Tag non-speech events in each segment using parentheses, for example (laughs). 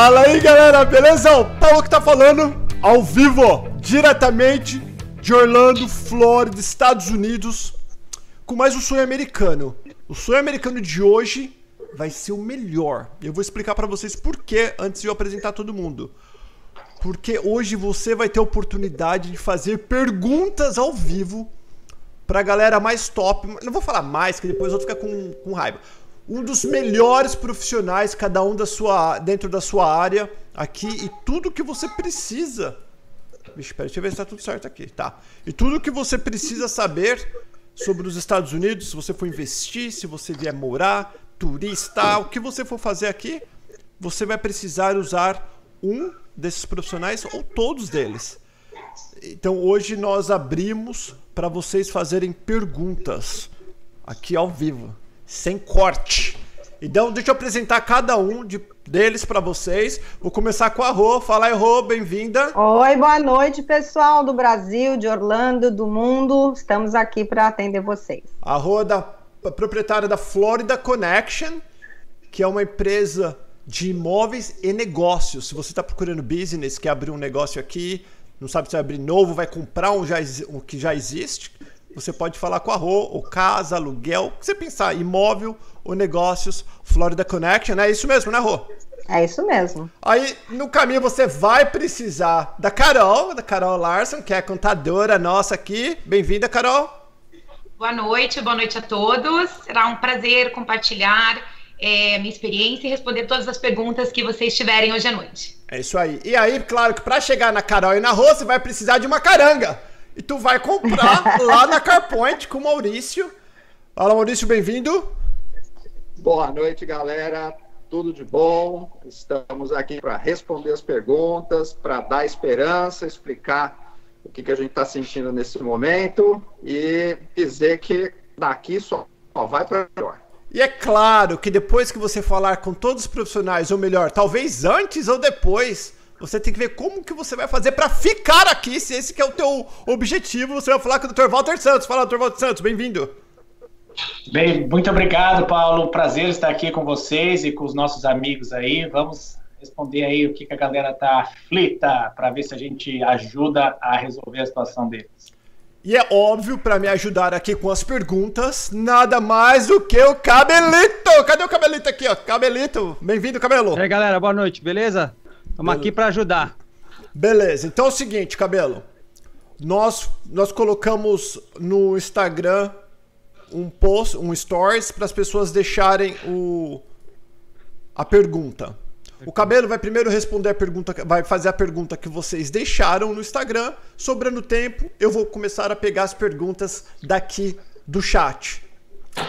Fala aí, galera, beleza? O Paulo que tá falando ao vivo, diretamente de Orlando, Flórida, Estados Unidos, com mais um sonho americano. O sonho americano de hoje vai ser o melhor. Eu vou explicar para vocês por quê antes de eu apresentar todo mundo. Porque hoje você vai ter a oportunidade de fazer perguntas ao vivo pra galera mais top. Não vou falar mais, que depois eu vou ficar com, com raiva um dos melhores profissionais, cada um da sua, dentro da sua área aqui e tudo que você precisa. Vixe, pera, deixa eu ver se tá tudo certo aqui, tá? E tudo que você precisa saber sobre os Estados Unidos, se você for investir, se você vier morar, turista, o que você for fazer aqui, você vai precisar usar um desses profissionais ou todos deles. Então hoje nós abrimos para vocês fazerem perguntas aqui ao vivo sem corte. Então, deixa eu apresentar cada um de, deles para vocês. Vou começar com a Rô. Fala aí, Rô, bem-vinda. Oi, boa noite, pessoal do Brasil, de Orlando, do mundo. Estamos aqui para atender vocês. A Rô é da, a proprietária da Florida Connection, que é uma empresa de imóveis e negócios. Se você está procurando business, quer abrir um negócio aqui, não sabe se vai abrir novo, vai comprar um, já, um que já existe, você pode falar com a Rô, ou casa, aluguel, o que você pensar, imóvel ou negócios, Florida Connection, é isso mesmo, né, Rô? É isso mesmo. Aí, no caminho, você vai precisar da Carol, da Carol Larson, que é a contadora nossa aqui. Bem-vinda, Carol. Boa noite, boa noite a todos. Será um prazer compartilhar é, minha experiência e responder todas as perguntas que vocês tiverem hoje à noite. É isso aí. E aí, claro que para chegar na Carol e na Rô, você vai precisar de uma caranga e tu vai comprar (laughs) lá na CarPoint com o Maurício. Fala, Maurício, bem-vindo. Boa noite, galera. Tudo de bom? Estamos aqui para responder as perguntas, para dar esperança, explicar o que, que a gente está sentindo nesse momento e dizer que daqui só, só vai para melhor. E é claro que depois que você falar com todos os profissionais, ou melhor, talvez antes ou depois, você tem que ver como que você vai fazer para ficar aqui, se esse que é o teu objetivo. Você vai falar com o Dr. Walter Santos. Fala, Dr. Walter Santos, bem-vindo. Bem, muito obrigado, Paulo. Prazer estar aqui com vocês e com os nossos amigos aí. Vamos responder aí o que, que a galera tá aflita para ver se a gente ajuda a resolver a situação deles. E é óbvio, para me ajudar aqui com as perguntas, nada mais do que o Cabelito. Cadê o Cabelito aqui, ó? Cabelito, bem-vindo, Cabelo. E aí, galera, boa noite, beleza? Estamos aqui para ajudar. Beleza, então é o seguinte, Cabelo. Nós, nós colocamos no Instagram um post, um stories para as pessoas deixarem o, a pergunta. O Cabelo vai primeiro responder a pergunta, vai fazer a pergunta que vocês deixaram no Instagram. Sobrando tempo, eu vou começar a pegar as perguntas daqui do chat.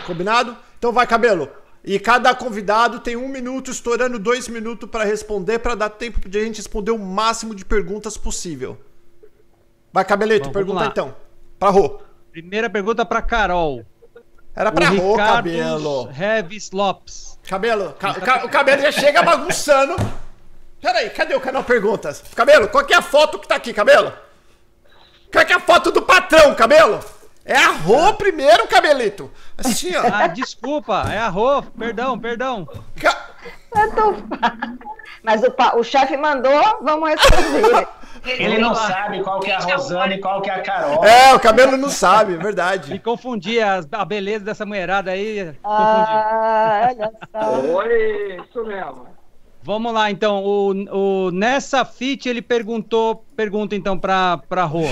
Combinado? Então vai, Cabelo. E cada convidado tem um minuto, estourando dois minutos para responder, para dar tempo de a gente responder o máximo de perguntas possível. Vai, Cabelito, Bom, pergunta então. Pra Rô. Primeira pergunta para Carol. Era pra Rô, Cabelo. Revis Lopes. Cabelo, ca ca o cabelo já chega bagunçando. Peraí, cadê o canal Perguntas? Cabelo, qual que é a foto que tá aqui, cabelo? Qual que é a foto do patrão, cabelo? É a Rô primeiro, cabelito. Assim, ó. Ah, desculpa, é a Rô. Perdão, perdão. Ca... Mas o, o chefe mandou, vamos responder. Ele não sabe qual que é a Rosana e qual que é a Carol. É, o cabelo não sabe, é verdade. Me confundi, a, a beleza dessa mulherada aí. Ah, olha só. Oi, isso mesmo. Vamos lá, então. O, o Nessa Fit, ele perguntou, pergunta então para para Rô.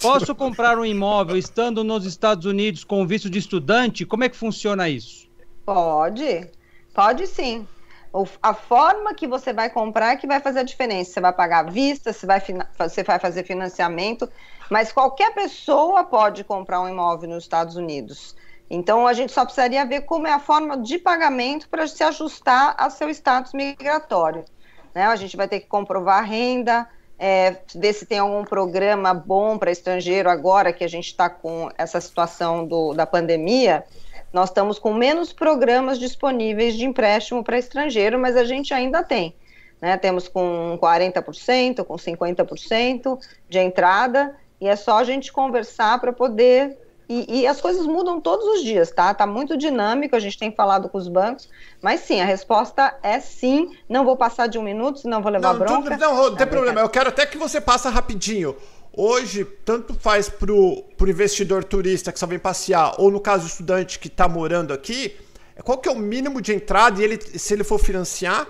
Posso comprar um imóvel estando nos Estados Unidos com visto de estudante? Como é que funciona isso? Pode, pode sim. A forma que você vai comprar é que vai fazer a diferença. Você vai pagar vista, você vai, você vai fazer financiamento, mas qualquer pessoa pode comprar um imóvel nos Estados Unidos. Então, a gente só precisaria ver como é a forma de pagamento para se ajustar ao seu status migratório. Né? A gente vai ter que comprovar a renda, é, ver se tem algum programa bom para estrangeiro agora que a gente está com essa situação do, da pandemia. Nós estamos com menos programas disponíveis de empréstimo para estrangeiro, mas a gente ainda tem. Né? Temos com 40%, com 50% de entrada, e é só a gente conversar para poder E, e, as coisas mudam todos os dias, tá? Tá muito dinâmico, a gente tem falado com os bancos, mas sim, a resposta é sim. Não vou passar de um minuto, senão vou levar não, bronca. não, não, tem problema. Eu quero até que você passe rapidinho. Hoje, tanto faz pro, pro investidor turista que só vem passear, ou no caso, o estudante que está morando aqui, qual que é o mínimo de entrada e ele, se ele for financiar,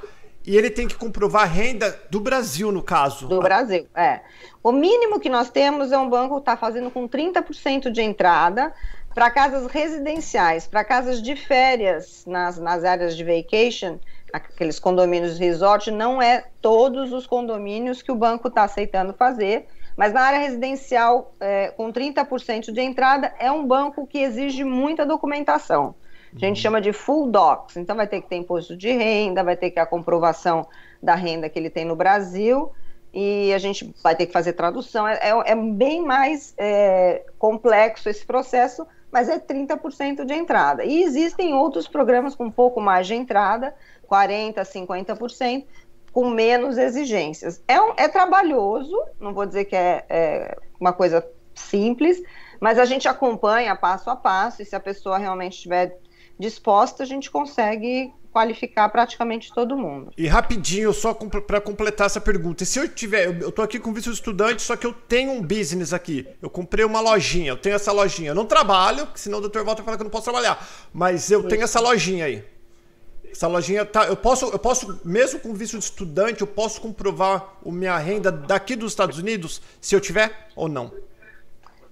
e ele tem que comprovar a renda do Brasil, no caso. Do Brasil, é. O mínimo que nós temos é um banco que está fazendo com 30% de entrada para casas residenciais, para casas de férias nas, nas áreas de vacation, aqueles condomínios resort, não é todos os condomínios que o banco está aceitando fazer, mas na área residencial, é, com 30% de entrada, é um banco que exige muita documentação. A gente chama de full docs. Então vai ter que ter imposto de renda, vai ter que a comprovação da renda que ele tem no Brasil e a gente vai ter que fazer tradução. É, é, é bem mais é, complexo esse processo, mas é 30% de entrada. E existem outros programas com um pouco mais de entrada, 40%, 50%, com menos exigências. É, um, é trabalhoso, não vou dizer que é, é uma coisa simples, mas a gente acompanha passo a passo e se a pessoa realmente estiver disposta, a gente consegue qualificar praticamente todo mundo. E rapidinho, só para completar essa pergunta. Se eu tiver, eu, tô aqui com visto estudante, só que eu tenho um business aqui. Eu comprei uma lojinha, eu tenho essa lojinha. Eu não trabalho, senão o Dr. Walter fala que eu não posso trabalhar. Mas eu tenho essa lojinha aí. Essa lojinha tá, eu posso, eu posso mesmo com visto de estudante, eu posso comprovar a minha renda daqui dos Estados Unidos, se eu tiver ou não.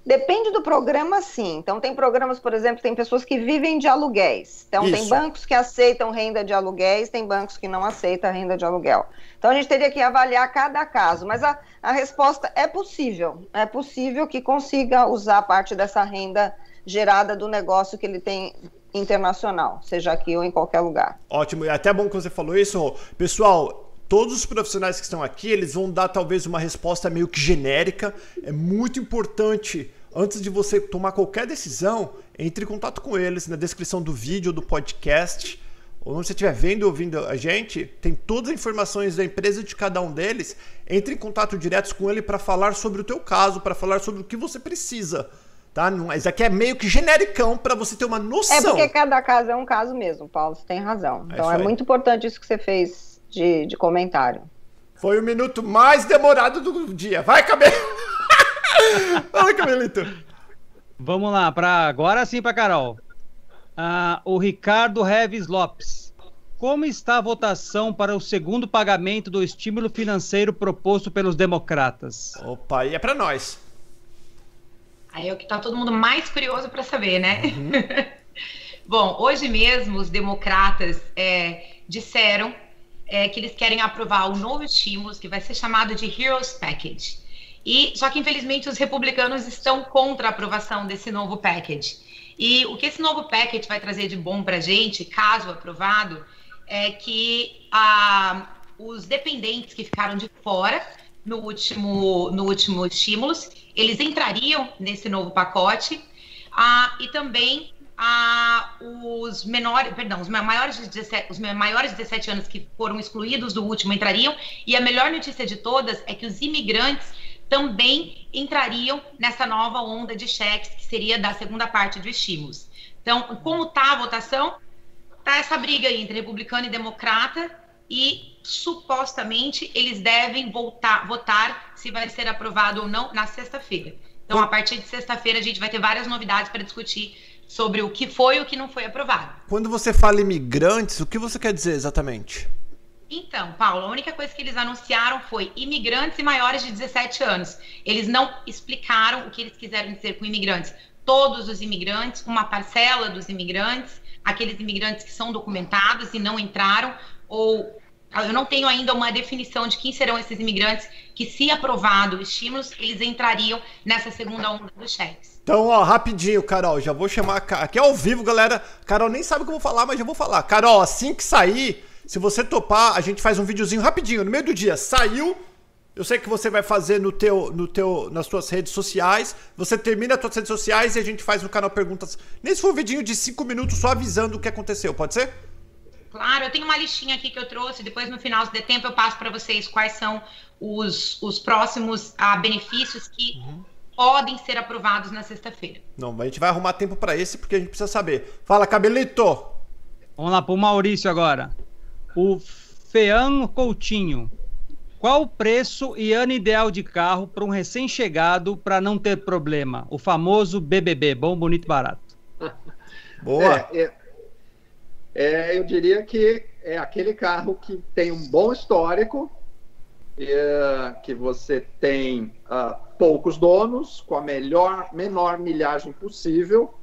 Depende do programa, sim. Então, tem programas, por exemplo, tem pessoas que vivem de aluguéis. Então, Isso. tem bancos que aceitam renda de aluguéis, tem bancos que não aceitam renda de aluguel. Então, a gente teria que avaliar cada caso. Mas a, a resposta é possível. É possível que consiga usar parte dessa renda gerada do negócio que ele tem internacional, seja aqui ou em qualquer lugar. Ótimo. É até bom que você falou isso. Pessoal, todos os profissionais que estão aqui, eles vão dar talvez uma resposta meio que genérica. É muito importante Antes de você tomar qualquer decisão, entre em contato com eles na descrição do vídeo, do podcast, ou onde você estiver vendo ou ouvindo a gente, tem todas as informações da empresa de cada um deles. Entre em contato direto com ele para falar sobre o teu caso, para falar sobre o que você precisa. Tá? Isso aqui é meio que genericão para você ter uma noção. É porque cada caso é um caso mesmo, Paulo, você tem razão. É então é, é muito importante isso que você fez de, de comentário. Foi o minuto mais demorado do dia. Vai, cabelo! (laughs) Fala, Cabelito. Vamos lá, para agora sim para Carol. Ah, o Ricardo Reves Lopes. Como está a votação para o segundo pagamento do estímulo financeiro proposto pelos democratas? Opa, e é para nós. Aí é o que está todo mundo mais curioso para saber, né? Uhum. (laughs) Bom, hoje mesmo os democratas é, disseram é, que eles querem aprovar o novo estímulo que vai ser chamado de Heroes Package. E só que infelizmente os republicanos estão contra a aprovação desse novo package. E o que esse novo package vai trazer de bom para a gente, caso aprovado, é que ah, os dependentes que ficaram de fora no último, no último estímulos, eles entrariam nesse novo pacote ah, e também ah, os menores, perdão, os maiores, de 17, os maiores de 17 anos que foram excluídos do último entrariam. E a melhor notícia de todas é que os imigrantes também entrariam nessa nova onda de cheques, que seria da segunda parte do estímulos. Então, como está a votação? Está essa briga entre republicano e democrata, e supostamente eles devem voltar, votar se vai ser aprovado ou não na sexta-feira. Então, a partir de sexta-feira, a gente vai ter várias novidades para discutir sobre o que foi e o que não foi aprovado. Quando você fala imigrantes, o que você quer dizer exatamente? Então, Paulo, a única coisa que eles anunciaram foi imigrantes e maiores de 17 anos. Eles não explicaram o que eles quiseram dizer com imigrantes. Todos os imigrantes, uma parcela dos imigrantes, aqueles imigrantes que são documentados e não entraram, ou eu não tenho ainda uma definição de quem serão esses imigrantes que, se aprovado os estímulos, eles entrariam nessa segunda onda dos cheques. Então, ó, rapidinho, Carol, já vou chamar. Aqui é ao vivo, galera. Carol nem sabe o que eu vou falar, mas já vou falar. Carol, assim que sair se você topar, a gente faz um videozinho rapidinho, no meio do dia. Saiu, eu sei que você vai fazer no teu, no teu, nas suas redes sociais. Você termina as suas redes sociais e a gente faz no canal perguntas. Nesse for um vidinho de 5 minutos só avisando o que aconteceu, pode ser? Claro, eu tenho uma listinha aqui que eu trouxe. Depois, no final, se der tempo, eu passo para vocês quais são os, os próximos ah, benefícios que uhum. podem ser aprovados na sexta-feira. Não, a gente vai arrumar tempo para esse porque a gente precisa saber. Fala, Cabelito! Vamos lá para o Maurício agora. O Fean Coutinho. Qual o preço e ano ideal de carro para um recém-chegado para não ter problema? O famoso BBB, bom, bonito e barato. (laughs) Boa! É, é, é, eu diria que é aquele carro que tem um bom histórico, é, que você tem uh, poucos donos, com a melhor, menor milhagem possível,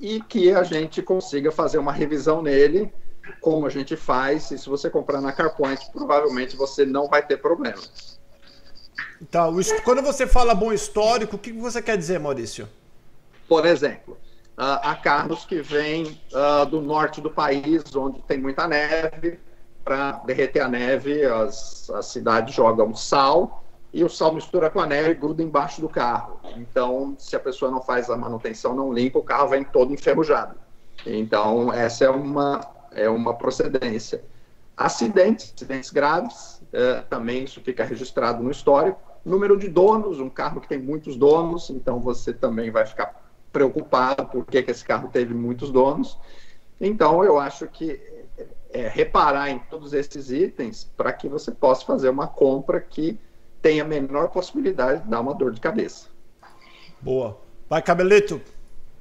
e que a gente consiga fazer uma revisão nele, como a gente faz, e se você comprar na CarPoint, provavelmente você não vai ter problema. Então, quando você fala bom histórico, o que você quer dizer, Maurício? Por exemplo, uh, há carros que vêm uh, do norte do país, onde tem muita neve. Para derreter a neve, as, as cidades jogam sal e o sal mistura com a neve e gruda embaixo do carro. Então, se a pessoa não faz a manutenção, não limpa, o carro vem todo enferrujado. Então, essa é uma, é uma procedência. Acidentes, acidentes graves, é, também isso fica registrado no histórico. Número de donos, um carro que tem muitos donos, então você também vai ficar preocupado por que, esse carro teve muitos donos. Então, eu acho que é, reparar em todos esses itens para que você possa fazer uma compra que tenha a menor possibilidade de dar uma dor de cabeça. Boa. Vai, Cabelito.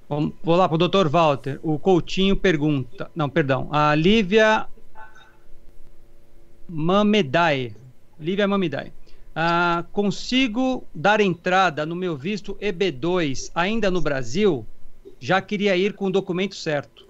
Vou lá para o doutor Walter. O Coutinho pergunta. Não, perdão. A Lívia Mamedai. Lívia Mamedai. Ah, consigo dar entrada no meu visto EB2 ainda no Brasil? Já queria ir com o documento certo.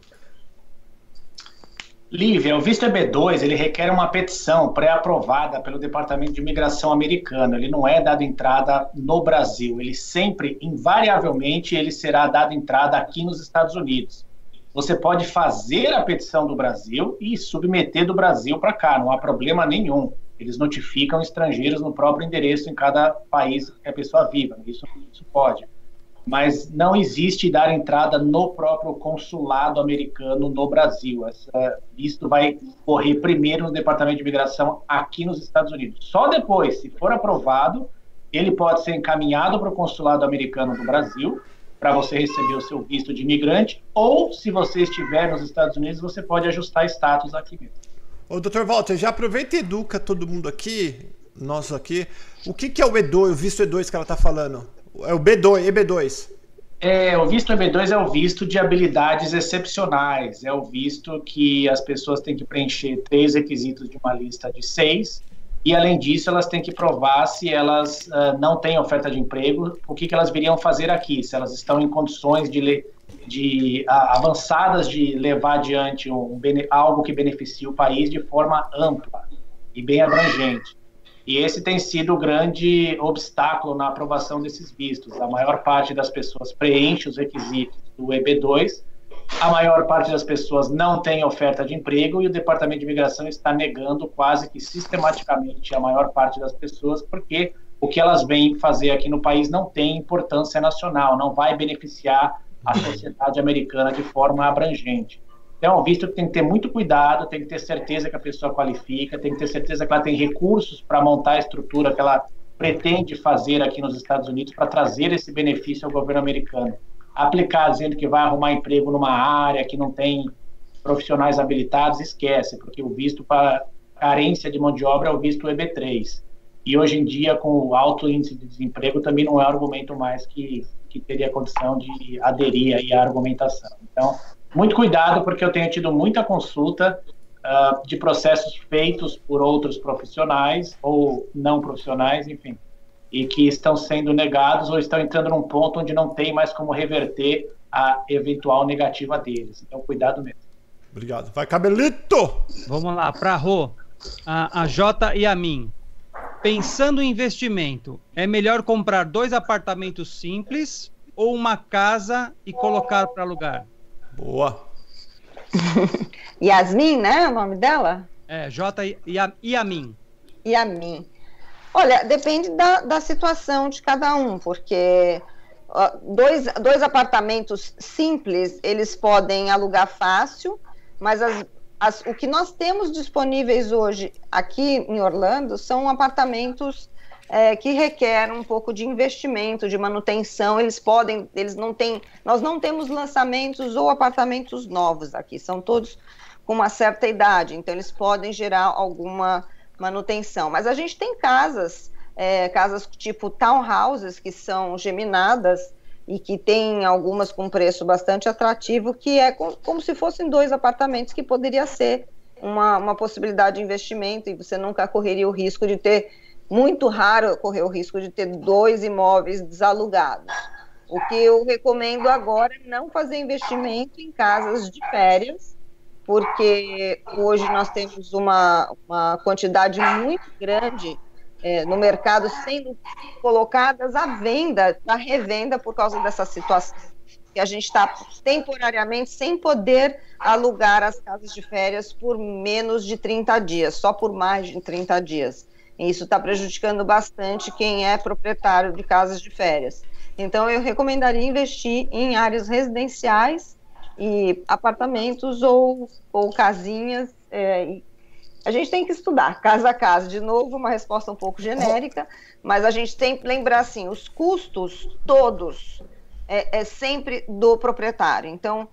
Lívia, o visto EB2 ele requer uma petição pré-aprovada pelo Departamento de Imigração americano. Ele não é dado entrada no Brasil. Ele sempre, invariavelmente, ele será dado entrada aqui nos Estados Unidos. Você pode fazer a petição do Brasil e submeter do Brasil para cá, não há problema nenhum. Eles notificam estrangeiros no próprio endereço em cada país que a pessoa viva. Isso, isso pode. Mas não existe dar entrada no próprio consulado americano no Brasil. Essa, isto vai correr primeiro no Departamento de Imigração aqui nos Estados Unidos. Só depois, se for aprovado, ele pode ser encaminhado para o consulado americano do Brasil para você receber o seu visto de imigrante, ou se você estiver nos Estados Unidos, você pode ajustar status aqui mesmo. Ô, doutor Walter, já aproveita e educa todo mundo aqui, nós aqui. O que, que é o E2, o visto E2 que ela está falando? É o B2, EB2. É, o visto EB2 é o visto de habilidades excepcionais. É o visto que as pessoas têm que preencher três requisitos de uma lista de seis. E, além disso, elas têm que provar se elas uh, não têm oferta de emprego, o que, que elas viriam fazer aqui, se elas estão em condições de, de avançadas de levar adiante um, algo que beneficie o país de forma ampla e bem abrangente. E esse tem sido o grande obstáculo na aprovação desses vistos. A maior parte das pessoas preenche os requisitos do EB2, a maior parte das pessoas não tem oferta de emprego e o Departamento de Imigração está negando quase que sistematicamente a maior parte das pessoas, porque o que elas vêm fazer aqui no país não tem importância nacional, não vai beneficiar a sociedade americana de forma abrangente. Então, visto que tem que ter muito cuidado, tem que ter certeza que a pessoa qualifica, tem que ter certeza que ela tem recursos para montar a estrutura que ela pretende fazer aqui nos Estados Unidos para trazer esse benefício ao governo americano. Aplicar dizendo que vai arrumar emprego numa área que não tem profissionais habilitados, esquece, porque o visto para carência de mão de obra é o visto EB3. E hoje em dia, com o alto índice de desemprego, também não é argumento mais que, que teria condição de aderir aí à argumentação. Então, muito cuidado, porque eu tenho tido muita consulta uh, de processos feitos por outros profissionais ou não profissionais, enfim, e que estão sendo negados ou estão entrando num ponto onde não tem mais como reverter a eventual negativa deles. Então, cuidado mesmo. Obrigado. Vai, Cabelito! Vamos lá, para Rô, a, a J e a mim. Pensando em investimento, é melhor comprar dois apartamentos simples ou uma casa e colocar para alugar? Boa. (laughs) Yasmin, né? O nome dela? É, J e Yamin. Yamin. Olha, depende da, da situação de cada um, porque ó, dois, dois apartamentos simples, eles podem alugar fácil, mas as, as, o que nós temos disponíveis hoje aqui em Orlando são apartamentos é, que requer um pouco de investimento, de manutenção. Eles podem, eles não têm, nós não temos lançamentos ou apartamentos novos aqui, são todos com uma certa idade, então eles podem gerar alguma manutenção. Mas a gente tem casas, é, casas tipo townhouses que são geminadas e que tem algumas com preço bastante atrativo, que é com, como se fossem dois apartamentos que poderia ser uma, uma possibilidade de investimento e você nunca correria o risco de ter muito raro correr o risco de ter dois imóveis desalugados. O que eu recomendo agora é não fazer investimento em casas de férias, porque hoje nós temos uma, uma quantidade muito grande é, no mercado sendo colocadas à venda, à revenda por causa dessa situação. Que a gente está temporariamente sem poder alugar as casas de férias por menos de 30 dias, só por mais de 30 dias. Isso está prejudicando bastante quem é proprietário de casas de férias. Então, eu recomendaria investir em áreas residenciais e apartamentos ou, ou casinhas. É, a gente tem que estudar casa a casa. De novo, uma resposta um pouco genérica, mas a gente tem que lembrar assim: os custos todos é, é sempre do proprietário. Então,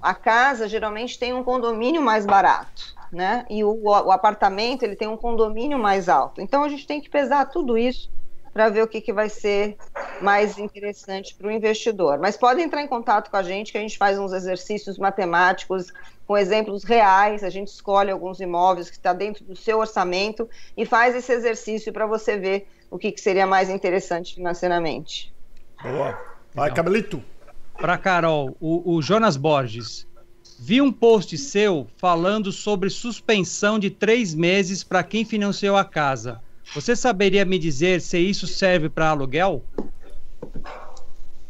a casa geralmente tem um condomínio mais barato né? E o, o apartamento ele tem um condomínio mais alto. Então a gente tem que pesar tudo isso para ver o que, que vai ser mais interessante para o investidor. Mas pode entrar em contato com a gente, que a gente faz uns exercícios matemáticos com exemplos reais. A gente escolhe alguns imóveis que está dentro do seu orçamento e faz esse exercício para você ver o que, que seria mais interessante financeiramente. Boa. Vai, Cabelito. Para Carol, o, o Jonas Borges. Vi um post seu falando sobre suspensão de três meses para quem financiou a casa. Você saberia me dizer se isso serve para aluguel?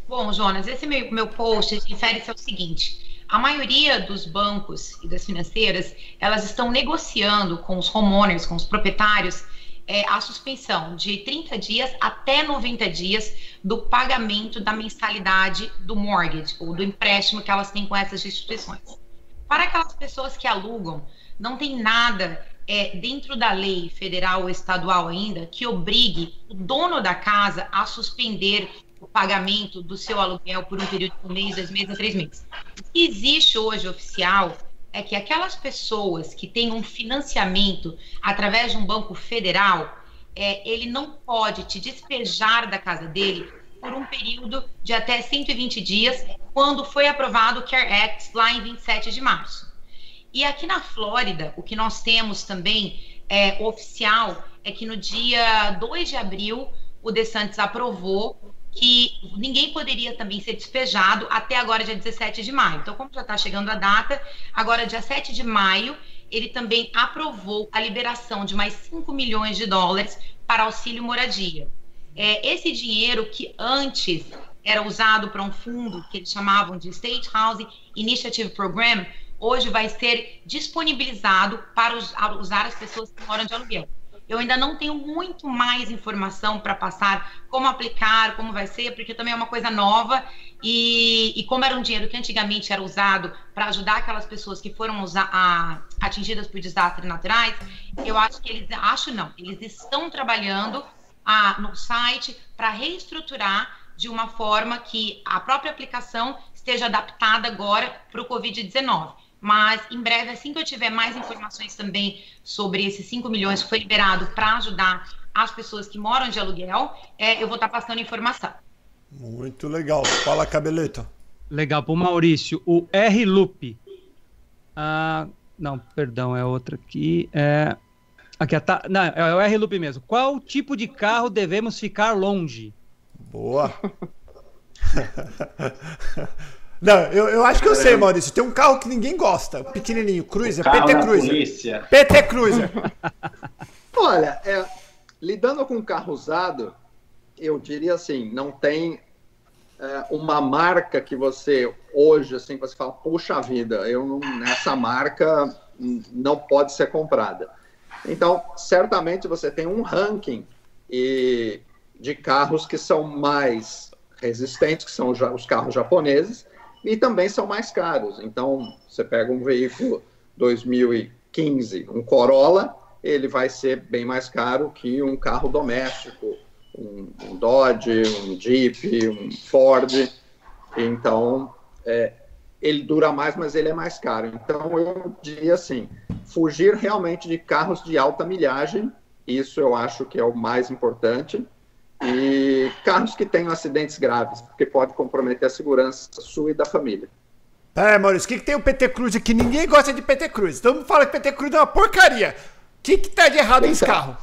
Bom, Jonas, esse meu, meu post refere-se ao seguinte: a maioria dos bancos e das financeiras elas estão negociando com os homeowners, com os proprietários, é, a suspensão de 30 dias até 90 dias do pagamento da mensalidade do mortgage ou do empréstimo que elas têm com essas instituições. Para aquelas pessoas que alugam, não tem nada é, dentro da lei federal ou estadual ainda que obrigue o dono da casa a suspender o pagamento do seu aluguel por um período de um mês, dois meses, três meses. O que existe hoje oficial é que aquelas pessoas que têm um financiamento através de um banco federal, é, ele não pode te despejar da casa dele por um período de até 120 dias, quando foi aprovado o CARE Act lá em 27 de março. E aqui na Flórida, o que nós temos também é, oficial é que no dia 2 de abril, o DeSantis aprovou que ninguém poderia também ser despejado até agora, dia 17 de maio. Então, como já está chegando a data, agora, dia 7 de maio, ele também aprovou a liberação de mais 5 milhões de dólares para auxílio moradia. É, esse dinheiro que antes era usado para um fundo que eles chamavam de State Housing Initiative Program, hoje vai ser disponibilizado para usar as pessoas que moram de aluguel. Eu ainda não tenho muito mais informação para passar como aplicar, como vai ser, porque também é uma coisa nova e, e como era um dinheiro que antigamente era usado para ajudar aquelas pessoas que foram usar, a, atingidas por desastres naturais, eu acho que eles, acho não, eles estão trabalhando a, no site para reestruturar de uma forma que a própria aplicação esteja adaptada agora para o Covid-19. Mas em breve, assim que eu tiver mais informações também sobre esses 5 milhões que foi liberado para ajudar as pessoas que moram de aluguel, é, eu vou estar tá passando informação. Muito legal. Fala, Cabeleto. Legal. Para o Maurício, o R-Loop. Ah, não, perdão, é outra aqui. É, Aqui, tá, não, é o R-Loop mesmo. Qual tipo de carro devemos ficar longe? Boa. (laughs) Não, eu, eu acho que eu sei, Maurício. Tem um carro que ninguém gosta, pequenininho, Cruiser, PT Cruiser. Polícia. PT Cruiser. (laughs) Olha, é, lidando com carro usado, eu diria assim, não tem é, uma marca que você hoje assim você fala, puxa vida, eu não, nessa marca não pode ser comprada. Então, certamente você tem um ranking e, de carros que são mais resistentes, que são os carros japoneses, e também são mais caros. Então, você pega um veículo 2015, um Corolla, ele vai ser bem mais caro que um carro doméstico, um, um Dodge, um Jeep, um Ford. Então, é, ele dura mais, mas ele é mais caro. Então, eu diria assim, fugir realmente de carros de alta milhagem, isso eu acho que é o mais importante, e carros que tenham acidentes graves, porque pode comprometer a segurança sua e da família. É, Maurício, o que, que tem o PT Cruz aqui? Ninguém gosta de PT Cruz. Todo mundo fala que PT Cruz é uma porcaria. O que, que tá de errado nesse carro?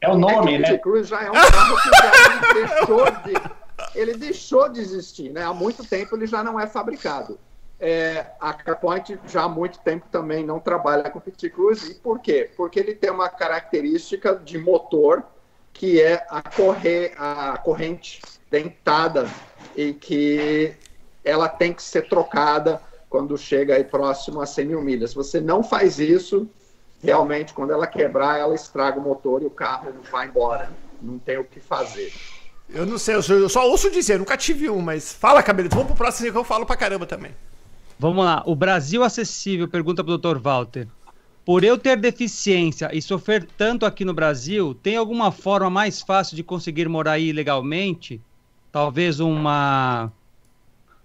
É o nome, é né? O PT Cruz já é um carro que já (laughs) deixou de... Ele deixou de existir, né? Há muito tempo ele já não é fabricado. É, a CarPoint já há muito tempo também não trabalha com PT Cruz. E por quê? Porque ele tem uma característica de motor que é a, correr, a corrente dentada e que ela tem que ser trocada quando chega aí próximo a 100 mil milhas. Se você não faz isso, realmente, quando ela quebrar, ela estraga o motor e o carro vai embora. Não tem o que fazer. Eu não sei, eu só ouço dizer, nunca tive um, mas fala, Cabelo. Vamos pro próximo que eu falo pra caramba também. Vamos lá. O Brasil Acessível pergunta pro Dr. Walter. Por eu ter deficiência e sofrer tanto aqui no Brasil, tem alguma forma mais fácil de conseguir morar aí legalmente? Talvez uma.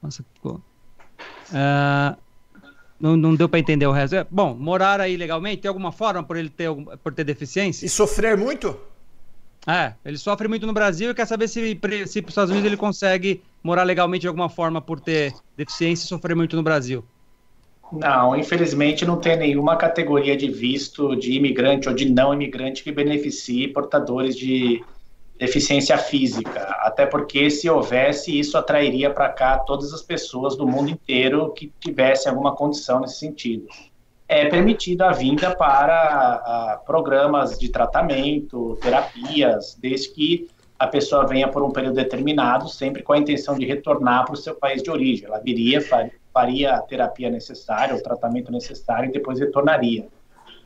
Nossa, ficou. Uh, não, não deu para entender o resto. É, bom, morar aí legalmente, tem alguma forma por ele ter, por ter deficiência? E sofrer muito? É, ele sofre muito no Brasil e quer saber se, se os Estados Unidos ele consegue morar legalmente de alguma forma por ter deficiência e sofrer muito no Brasil. Não, infelizmente não tem nenhuma categoria de visto de imigrante ou de não imigrante que beneficie portadores de deficiência física. Até porque, se houvesse, isso atrairia para cá todas as pessoas do mundo inteiro que tivessem alguma condição nesse sentido. É permitida a vinda para a, programas de tratamento, terapias, desde que a pessoa venha por um período determinado, sempre com a intenção de retornar para o seu país de origem. Ela viria, faria a terapia necessária, o tratamento necessário e depois retornaria.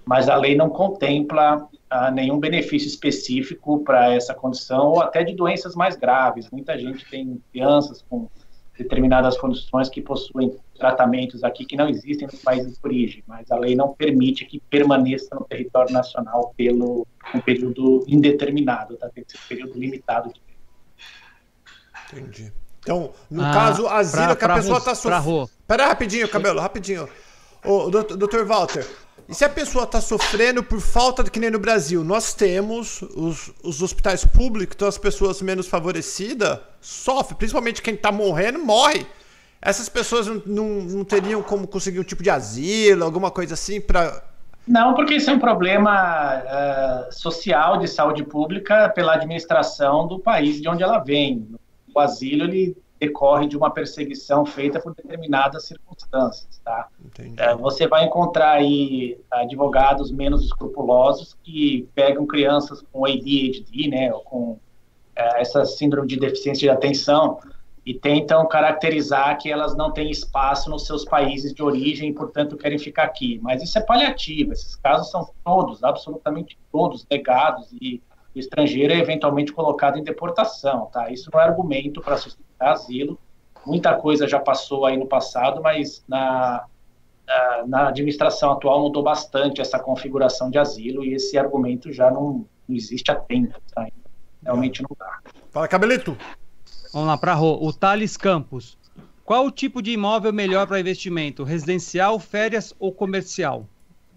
Mas a lei não contempla ah, nenhum benefício específico para essa condição ou até de doenças mais graves. Muita gente tem crianças com determinadas condições que possuem tratamentos aqui que não existem nos países de origem, mas a lei não permite que permaneça no território nacional pelo um período indeterminado, tá? tem que ser um período limitado de Entendi. Então, no ah, caso, asilo que a pessoa está sofrendo. Pera rapidinho, cabelo, rapidinho. Ô, doutor Walter, e se a pessoa está sofrendo por falta de que nem no Brasil, nós temos os, os hospitais públicos, então as pessoas menos favorecidas sofrem, principalmente quem está morrendo, morre. Essas pessoas não, não, não, teriam como conseguir um tipo de asilo, alguma coisa assim para não, porque isso é um problema uh, social de saúde pública pela administração do país de onde ela vem o asilo ele decorre de uma perseguição feita por determinadas circunstâncias, tá? É, você vai encontrar aí advogados menos escrupulosos que pegam crianças com ADHD, né, ou com é, essa síndrome de deficiência de atenção e tentam caracterizar que elas não têm espaço nos seus países de origem e, portanto, querem ficar aqui. Mas isso é paliativo, esses casos são todos, absolutamente todos, negados e o estrangeiro é eventualmente colocado em deportação, tá? Isso não é argumento para sustentar asilo. Muita coisa já passou aí no passado, mas na, na, na, administração atual mudou bastante essa configuração de asilo e esse argumento já não, não existe há tempo, tá? Realmente não dá. Fala, Cabelito. Vamos lá para Rô. O Thales Campos. Qual o tipo de imóvel melhor para investimento? Residencial, férias ou comercial?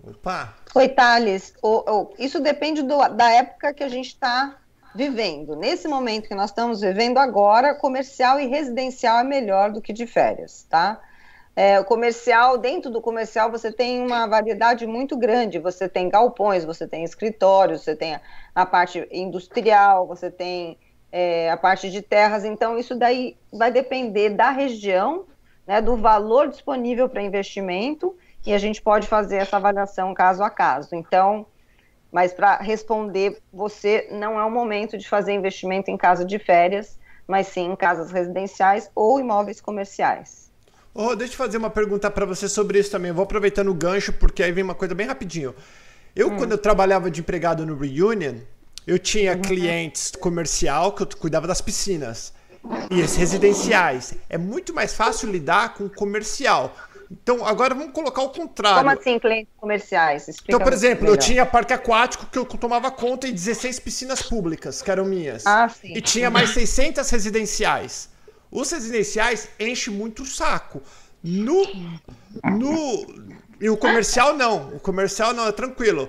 Opa! Oi, Thales. O, o, isso depende do, da época que a gente está vivendo. Nesse momento que nós estamos vivendo agora, comercial e residencial é melhor do que de férias, tá? É, o comercial, dentro do comercial, você tem uma variedade muito grande. Você tem galpões, você tem escritórios, você tem a, a parte industrial, você tem é, a parte de terras. Então, isso daí vai depender da região, né, do valor disponível para investimento e a gente pode fazer essa avaliação caso a caso. Então, mas para responder, você não é o momento de fazer investimento em casa de férias, mas sim em casas residenciais ou imóveis comerciais. Oh, deixa eu fazer uma pergunta para você sobre isso também. Eu vou aproveitando o gancho, porque aí vem uma coisa bem rapidinho. Eu, hum. quando eu trabalhava de empregado no Reunion, eu tinha uhum. clientes comercial que eu cuidava das piscinas. E residenciais. É muito mais fácil lidar com comercial. Então, agora vamos colocar o contrário. Como assim, clientes comerciais? Explica então, por exemplo, melhor. eu tinha parque aquático que eu tomava conta e 16 piscinas públicas, que eram minhas. Ah, sim. E tinha mais 600 residenciais. Os residenciais enchem muito o saco. No, no, e o comercial não. O comercial não, é tranquilo.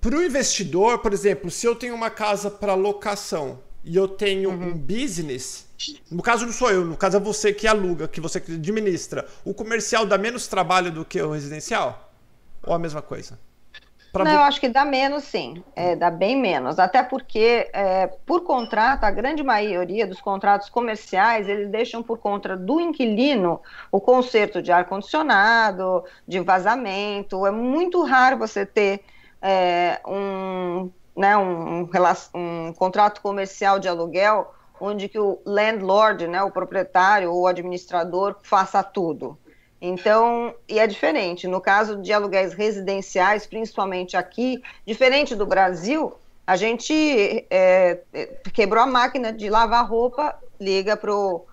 Para o investidor, por exemplo, se eu tenho uma casa para locação e eu tenho uhum. um business, no caso não sou eu, no caso é você que aluga, que você que administra, o comercial dá menos trabalho do que o residencial? Ou a mesma coisa? Pra... Não, eu acho que dá menos, sim. É, dá bem menos. Até porque, é, por contrato, a grande maioria dos contratos comerciais, eles deixam por conta do inquilino o conserto de ar-condicionado, de vazamento. É muito raro você ter é, um, né, um, um, um contrato comercial de aluguel onde que o landlord, né, o proprietário ou o administrador faça tudo. Então, e é diferente. No caso de aluguéis residenciais, principalmente aqui, diferente do Brasil, a gente é, é quebrou a máquina de lavar roupa, liga para o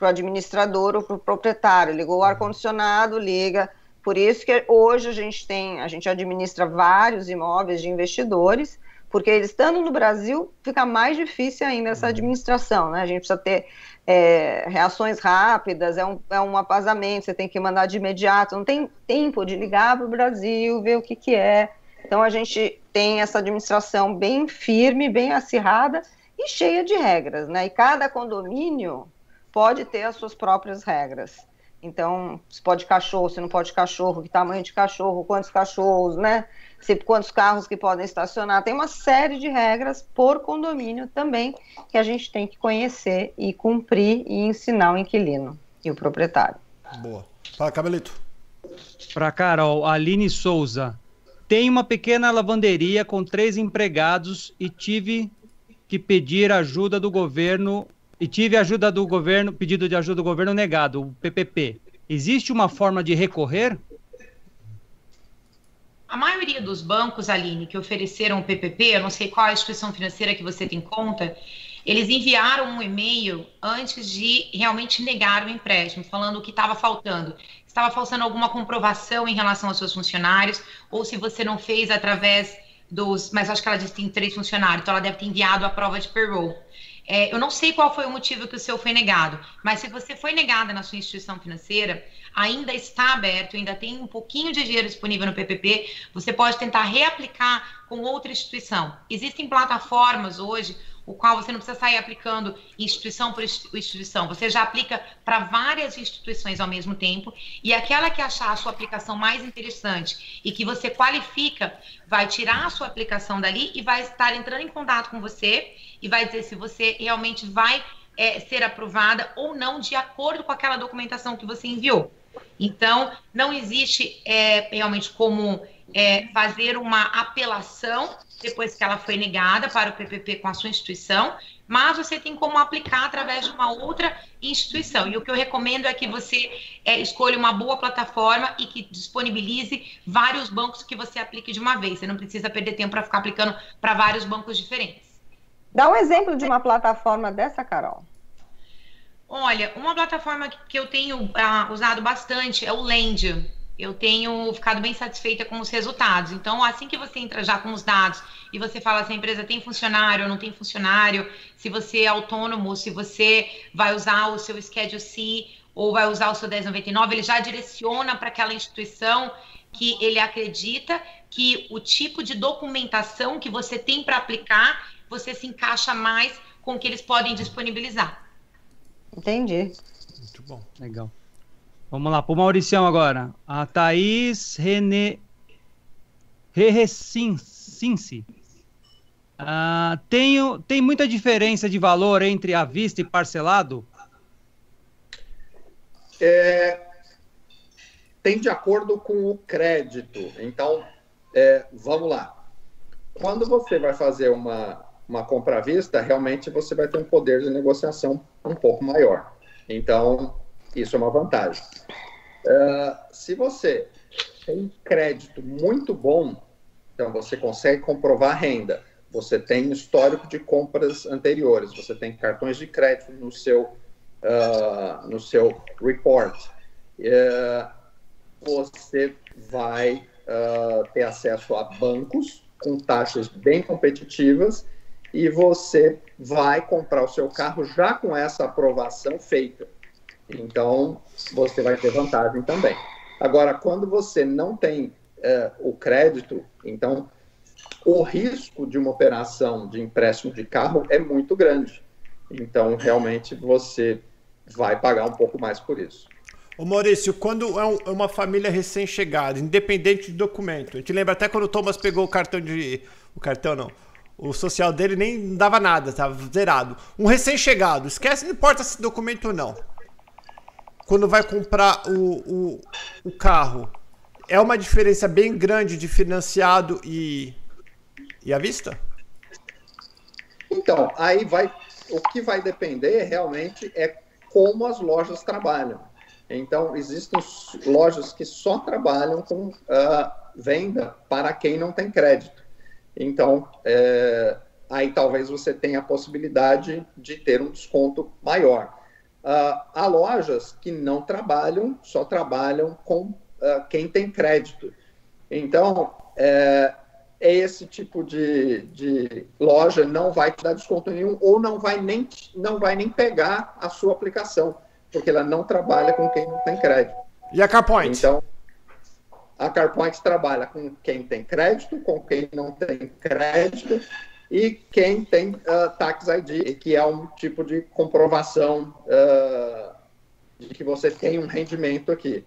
administrador ou para o proprietário, ligou o ar-condicionado, liga. Por isso que hoje a gente tem, a gente administra vários imóveis de investidores, porque eles estando no Brasil, fica mais difícil ainda essa administração, né? A gente precisa ter é, reações rápidas, é um, é um apazamento, você tem que mandar de imediato, não tem tempo de ligar para o Brasil, ver o que, que é. Então a gente tem essa administração bem firme, bem acirrada e cheia de regras, né? E cada condomínio pode ter as suas próprias regras. Então, se pode cachorro, se não pode cachorro, que tamanho de cachorro, quantos cachorros, né? Se, quantos carros que podem estacionar. Tem uma série de regras por condomínio também que a gente tem que conhecer e cumprir e ensinar o inquilino e o proprietário. Boa. Fala, Cabelito. Para Carol, Aline Souza. Tem uma pequena lavanderia com três empregados e tive que pedir ajuda do governo e tive ajuda do governo, pedido de ajuda do governo negado, o PPP. Existe uma forma de recorrer? A maioria dos bancos, Aline, que ofereceram o PPP, eu não sei qual a instituição financeira que você tem conta, eles enviaram um e-mail antes de realmente negar o empréstimo, falando o que estava faltando. Estava faltando alguma comprovação em relação aos seus funcionários, ou se você não fez através dos. Mas acho que ela disse que tem três funcionários, então ela deve ter enviado a prova de payroll. É, eu não sei qual foi o motivo que o seu foi negado, mas se você foi negada na sua instituição financeira, ainda está aberto, ainda tem um pouquinho de dinheiro disponível no PPP, você pode tentar reaplicar com outra instituição. Existem plataformas hoje o qual você não precisa sair aplicando instituição por instituição, você já aplica para várias instituições ao mesmo tempo, e aquela que achar a sua aplicação mais interessante e que você qualifica, vai tirar a sua aplicação dali e vai estar entrando em contato com você e vai dizer se você realmente vai é, ser aprovada ou não de acordo com aquela documentação que você enviou. Então, não existe é, realmente como é, fazer uma apelação depois que ela foi negada para o PPP com a sua instituição, mas você tem como aplicar através de uma outra instituição. E o que eu recomendo é que você é, escolha uma boa plataforma e que disponibilize vários bancos que você aplique de uma vez. Você não precisa perder tempo para ficar aplicando para vários bancos diferentes. Dá um exemplo de uma plataforma dessa, Carol. Olha, uma plataforma que eu tenho uh, usado bastante é o Lend eu tenho ficado bem satisfeita com os resultados. Então, assim que você entra já com os dados e você fala se a empresa tem funcionário ou não tem funcionário, se você é autônomo, se você vai usar o seu Schedule C ou vai usar o seu 1099, ele já direciona para aquela instituição que ele acredita que o tipo de documentação que você tem para aplicar, você se encaixa mais com o que eles podem disponibilizar. Entendi. Muito bom. Legal. Vamos lá, para o Mauricião agora. A Thaís René... Rerecinci. Ah, tem, tem muita diferença de valor entre a vista e parcelado? É, tem de acordo com o crédito. Então, é, vamos lá. Quando você vai fazer uma, uma compra à vista, realmente você vai ter um poder de negociação um pouco maior. Então, isso é uma vantagem. Uh, se você tem um crédito muito bom, então você consegue comprovar renda, você tem histórico de compras anteriores, você tem cartões de crédito no seu, uh, no seu report. Uh, você vai ter acesso a bancos com taxas bem competitivas e você vai comprar o seu carro já com essa aprovação feita. Então, você vai ter vantagem também. Agora, quando você não tem uh, o crédito, então o risco de uma operação de empréstimo de carro é muito grande. Então, realmente, você vai pagar um pouco mais por isso. Ô Maurício, quando é, é uma família recém-chegada, independente de documento, a gente lembra até quando o Thomas pegou o cartão de. O cartão não. O social dele nem dava nada, estava zerado. Um recém-chegado, esquece, não importa se documento ou não. Quando vai comprar o, o, o carro, é uma diferença bem grande de financiado e, e à vista? Então, aí vai. O que vai depender realmente é como as lojas trabalham. Então, existem lojas que só trabalham com uh, venda para quem não tem crédito. Então, é, aí talvez você tenha a possibilidade de ter um desconto maior. Uh, há lojas que não trabalham, só trabalham com uh, quem tem crédito. Então, é, esse tipo de, de loja não vai te dar desconto nenhum ou não vai nem, não vai nem pegar a sua aplicação, porque ela não trabalha com quem não tem crédito. E a CarPoint? Então, a CarPoint trabalha com quem tem crédito, com quem não tem crédito e quem tem uh, Tax ID, que é um tipo de comprovação uh, de que você tem um rendimento aqui.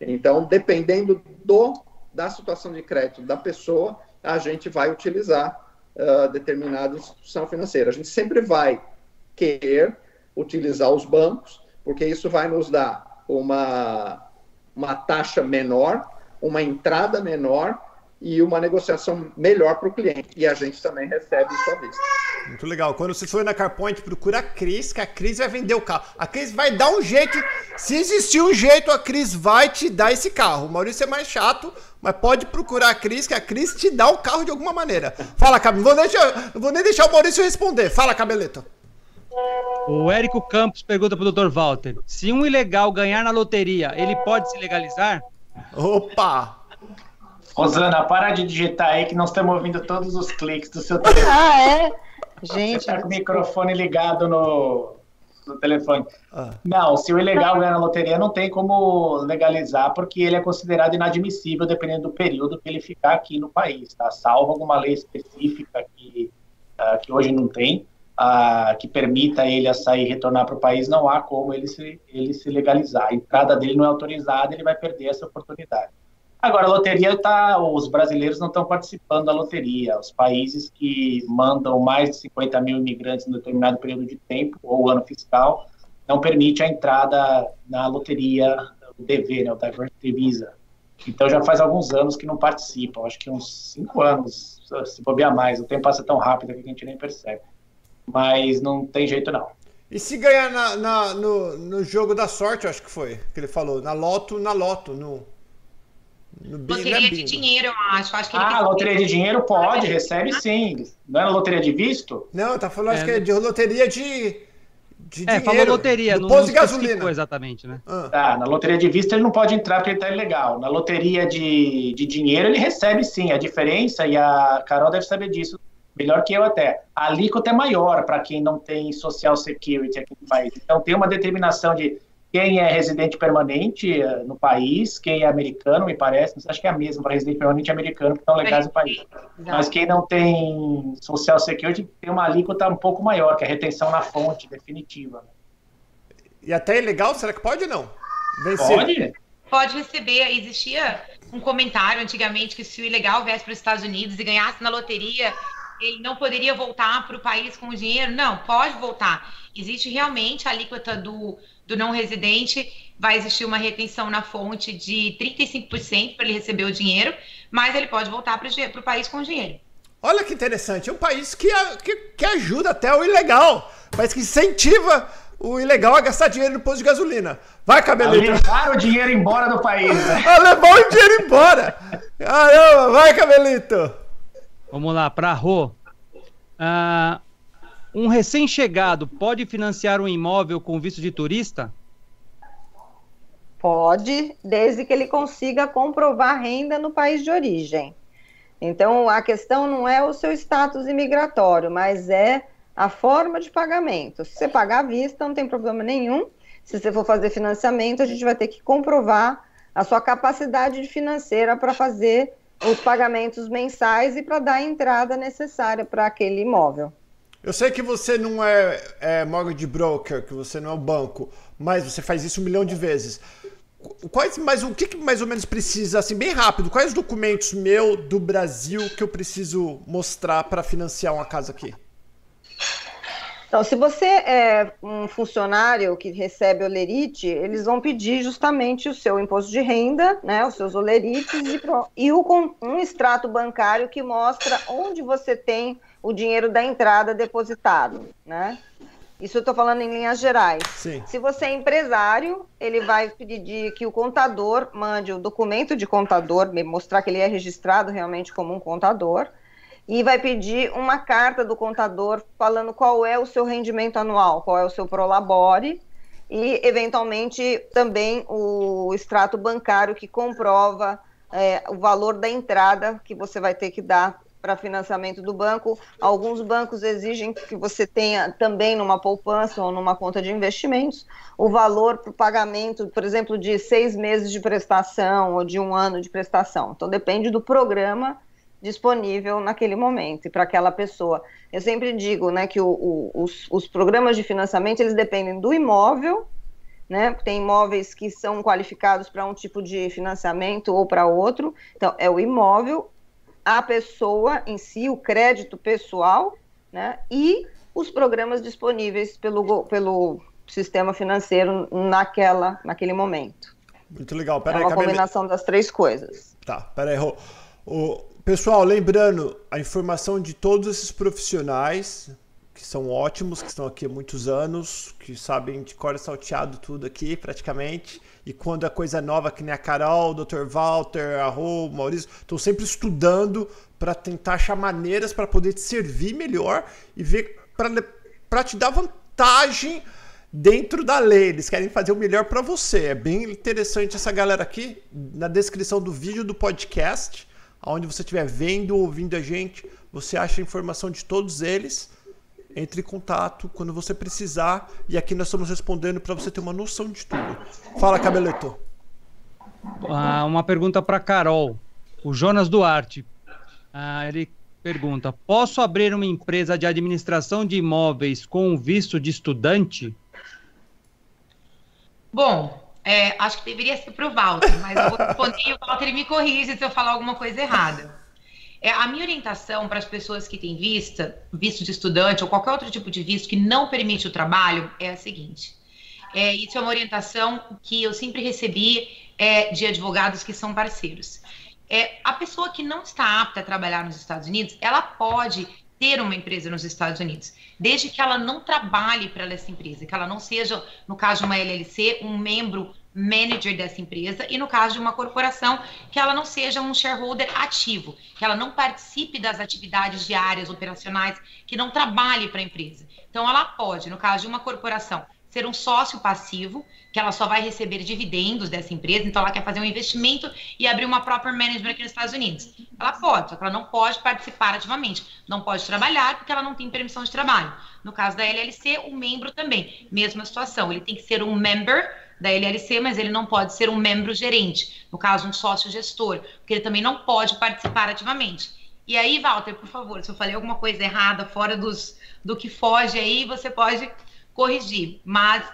Então, dependendo do, da situação de crédito da pessoa, a gente vai utilizar uh, determinada instituição financeira. A gente sempre vai querer utilizar os bancos, porque isso vai nos dar uma, uma taxa menor, uma entrada menor e uma negociação melhor para o cliente. E a gente também recebe isso à vista. Muito legal. Quando você for na CarPoint, procura a Cris, que a Cris vai vender o carro. A Cris vai dar um jeito. Se existir um jeito, a Cris vai te dar esse carro. O Maurício é mais chato, mas pode procurar a Cris, que a Cris te dá o carro de alguma maneira. Fala, Cabelo. Não vou, deixar, não vou nem deixar o Maurício responder. Fala, Cabeleto. O Érico Campos pergunta pro Dr. Walter: se um ilegal ganhar na loteria, ele pode se legalizar? Opa! Rosana, para de digitar aí que nós estamos ouvindo todos os cliques do seu telefone. (laughs) Ah, é? Gente. Você tá com o microfone ligado no, no telefone. Ah. Não, se o ilegal ganhar na loteria, não tem como legalizar, porque ele é considerado inadmissível dependendo do período que ele ficar aqui no país, tá? Salvo alguma lei específica que, uh, que hoje não tem, uh, que permita ele a sair e retornar para o país, não há como ele se, ele se legalizar. A entrada dele não é autorizada, ele vai perder essa oportunidade. Agora, a loteria tá, os brasileiros não estão participando da loteria. Os países que mandam mais de 50 mil imigrantes em determinado período de tempo ou ano fiscal não permite a entrada na loteria, o DV, né, o Diversity Visa. Então já faz alguns anos que não participam, acho que uns cinco anos, se bobear mais. O tempo passa tão rápido que a gente nem percebe. Mas não tem jeito não. E se ganhar na, na no, no jogo da sorte, acho que foi, que ele falou, na loto, na loto, no loteria de dinheiro, eu acho. acho que ah, loteria de dinheiro pode, recebe sim. Não é loteria de visto? Não, tá falando, é. acho que é de loteria de. De é, dinheiro, falou loteria, no posto de gasolina. Exatamente, né? Ah. Tá, na loteria de vista ele não pode entrar porque ele tá ilegal. Na loteria de, de dinheiro ele recebe sim. A diferença, e a Carol deve saber disso melhor que eu até, a alíquota é maior para quem não tem social security aqui no país. Então tem uma determinação de quem é residente permanente eh, no país, quem é americano, me parece, acho que é a mesma para residente permanente americano que estão legais no país. Mas quem não tem social security tem uma alíquota um pouco maior, que é a retenção na fonte definitiva. E até ilegal, será que pode ou não? Vencer. Pode. Pode receber. Existia um comentário antigamente que se o ilegal viesse para os Estados Unidos e ganhasse na loteria, ele não poderia voltar para o país com o dinheiro. Não, pode voltar. Existe realmente a alíquota do do não residente, vai existir uma retenção na fonte de 35% para ele receber o dinheiro, mas ele pode voltar para o país com o dinheiro. Olha que interessante, é um país que, que, que ajuda até o ilegal, país que incentiva o ilegal a gastar dinheiro no posto de gasolina. Vai, cabelito. Levar o dinheiro embora do país. Né? a (laughs) levar o dinheiro embora. Caramba, vai, cabelito. Vamos lá, para Rô. Uh, um recém-chegado pode financiar um imóvel com visto de turista? Pode, desde que ele consiga comprovar renda no país de origem. Então, a questão não é o seu status imigratório, mas é a forma de pagamento. Se você pagar à vista, não tem problema nenhum. Se você for fazer financiamento, a gente vai ter que comprovar a sua capacidade financeira para fazer os pagamentos mensais e para dar a entrada necessária para aquele imóvel. Eu sei que você não é, é mortgage broker, que você não é o banco, mas você faz isso um milhão de vezes. Quais, mas o que, que mais ou menos precisa, assim, bem rápido, quais documentos meu do Brasil que eu preciso mostrar para financiar uma casa aqui? Então, se você é um funcionário que recebe olerite, eles vão pedir justamente o seu imposto de renda, né, os seus olerites e, e o, um extrato bancário que mostra onde você tem o dinheiro da entrada depositado, né? Isso eu estou falando em linhas gerais. Sim. Se você é empresário, ele vai pedir que o contador mande o documento de contador, mostrar que ele é registrado realmente como um contador e vai pedir uma carta do contador falando qual é o seu rendimento anual, qual é o seu prolabore e, eventualmente, também o extrato bancário que comprova é, o valor da entrada que você vai ter que dar para financiamento do banco. Alguns bancos exigem que você tenha também numa poupança ou numa conta de investimentos o valor para o pagamento, por exemplo, de seis meses de prestação ou de um ano de prestação. Então, depende do programa disponível naquele momento e para aquela pessoa. Eu sempre digo, né, que o, o, os, os programas de financiamento eles dependem do imóvel, né? Tem imóveis que são qualificados para um tipo de financiamento ou para outro. Então, é o imóvel, a pessoa em si, o crédito pessoal, né? E os programas disponíveis pelo, pelo sistema financeiro naquela, naquele momento. Muito legal. Pera é uma combinação das três coisas. Tá, peraí. O, o, Pessoal, lembrando a informação de todos esses profissionais que são ótimos, que estão aqui há muitos anos, que sabem de cor salteado tudo aqui praticamente. E quando é coisa nova, que nem a Carol, o Dr. Walter, a Rô, o Maurício, estão sempre estudando para tentar achar maneiras para poder te servir melhor e ver para te dar vantagem dentro da lei. Eles querem fazer o melhor para você. É bem interessante essa galera aqui. Na descrição do vídeo do podcast aonde você estiver vendo ou ouvindo a gente, você acha a informação de todos eles. Entre em contato quando você precisar e aqui nós estamos respondendo para você ter uma noção de tudo. Fala, Cabeleto. Ah, uma pergunta para Carol. O Jonas Duarte. Ah, ele pergunta: Posso abrir uma empresa de administração de imóveis com visto de estudante? Bom, é, acho que deveria ser para o Walter, mas eu vou responder e o Walter me corrige se eu falar alguma coisa errada. É, a minha orientação para as pessoas que têm vista, visto de estudante ou qualquer outro tipo de visto que não permite o trabalho é a seguinte. É, isso é uma orientação que eu sempre recebi é, de advogados que são parceiros. É, a pessoa que não está apta a trabalhar nos Estados Unidos, ela pode ter uma empresa nos Estados Unidos, desde que ela não trabalhe para essa empresa, que ela não seja, no caso de uma LLC, um membro manager dessa empresa e no caso de uma corporação que ela não seja um shareholder ativo, que ela não participe das atividades diárias operacionais, que não trabalhe para a empresa. Então ela pode, no caso de uma corporação, ser um sócio passivo, que ela só vai receber dividendos dessa empresa, então ela quer fazer um investimento e abrir uma própria management aqui nos Estados Unidos. Ela pode, só que ela não pode participar ativamente, não pode trabalhar porque ela não tem permissão de trabalho. No caso da LLC, o membro também, mesma situação, ele tem que ser um member da LLC, mas ele não pode ser um membro gerente, no caso um sócio gestor, porque ele também não pode participar ativamente. E aí, Walter, por favor, se eu falei alguma coisa errada fora dos, do que foge aí, você pode corrigir. Mas.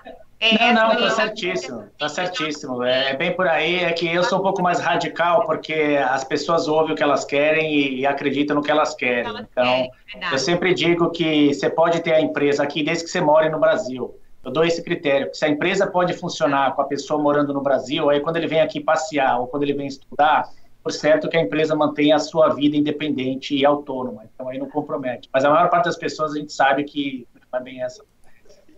É não, não, tá certíssimo, tá certíssimo. É, é bem por aí, é que eu sou um pouco mais radical, porque as pessoas ouvem o que elas querem e, e acreditam no que elas querem. Então, eu sempre digo que você pode ter a empresa aqui desde que você more no Brasil. Eu dou esse critério, se a empresa pode funcionar com a pessoa morando no Brasil, aí quando ele vem aqui passear ou quando ele vem estudar, por certo que a empresa mantenha a sua vida independente e autônoma. Então aí não compromete. Mas a maior parte das pessoas a gente sabe que não é bem essa.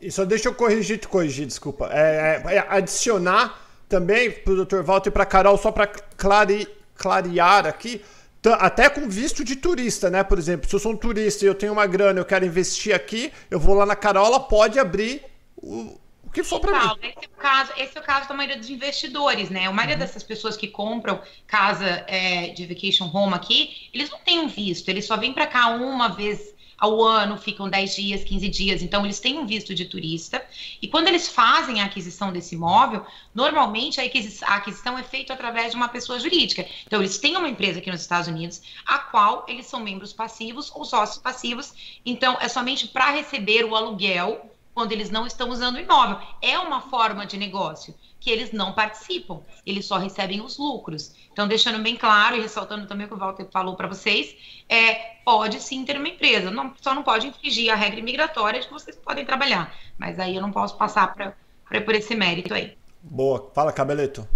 E só deixa eu corrigir, te corrigir, desculpa. É, é, é adicionar também para o Dr. Walter e para Carol, só para clare, clarear aqui, até com visto de turista, né? Por exemplo, se eu sou um turista e eu tenho uma grana, eu quero investir aqui, eu vou lá na Carol, ela pode abrir o O que for para mim. Esse é, o caso, esse é o caso da maioria dos investidores, né? A maioria uhum. dessas pessoas que compram casa é, de vacation home aqui, eles não têm um visto, eles só vêm para cá uma vez ao ano, ficam 10 dias, 15 dias, então eles têm um visto de turista. E quando eles fazem a aquisição desse imóvel, normalmente a aquisição é feita através de uma pessoa jurídica. Então eles têm uma empresa aqui nos Estados Unidos, a qual eles são membros passivos ou sócios passivos, então é somente para receber o aluguel quando eles não estão usando o imóvel. É uma forma de negócio que eles não participam, eles só recebem os lucros. Então, deixando bem claro e ressaltando também o que o Walter falou para vocês, é, pode sim ter uma empresa, não, só não pode infringir a regra imigratória de que vocês podem trabalhar. Mas aí eu não posso passar pra, pra, por esse mérito aí. Boa. Fala, Cabeleto.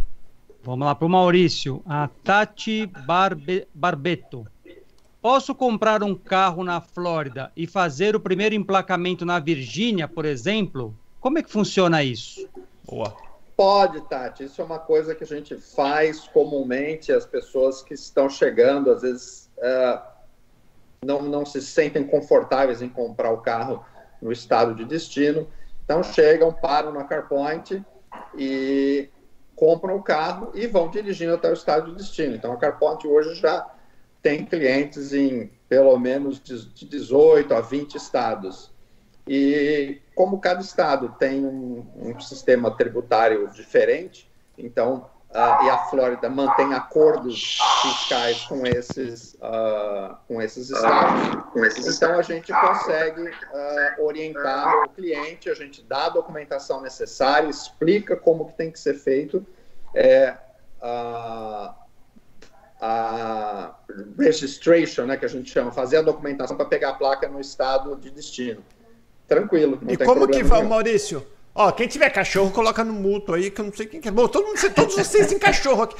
Vamos lá para o Maurício. A Tati Barbe, Barbeto. Posso comprar um carro na Flórida e fazer o primeiro emplacamento na Virgínia, por exemplo? Como é que funciona isso? Boa. Pode, Tati. Isso é uma coisa que a gente faz comumente. As pessoas que estão chegando, às vezes, uh, não, não se sentem confortáveis em comprar o carro no estado de destino. Então, chegam, param na CarPoint e compram o carro e vão dirigindo até o estado de destino. Então, a CarPoint hoje já tem clientes em pelo menos de 18 a 20 estados. E como cada estado tem um, um sistema tributário diferente, então uh, e a Flórida mantém acordos fiscais com esses uh, com esses estados, então a gente consegue uh, orientar o cliente, a gente dá a documentação necessária, explica como que tem que ser feito. É, a registration, né, que a gente chama, fazer a documentação para pegar a placa no estado de destino tranquilo. e como que vai, Maurício? Ó, quem tiver cachorro, coloca no mútuo aí, que eu não sei quem que é. Bom, todo mundo, todos vocês têm cachorro aqui.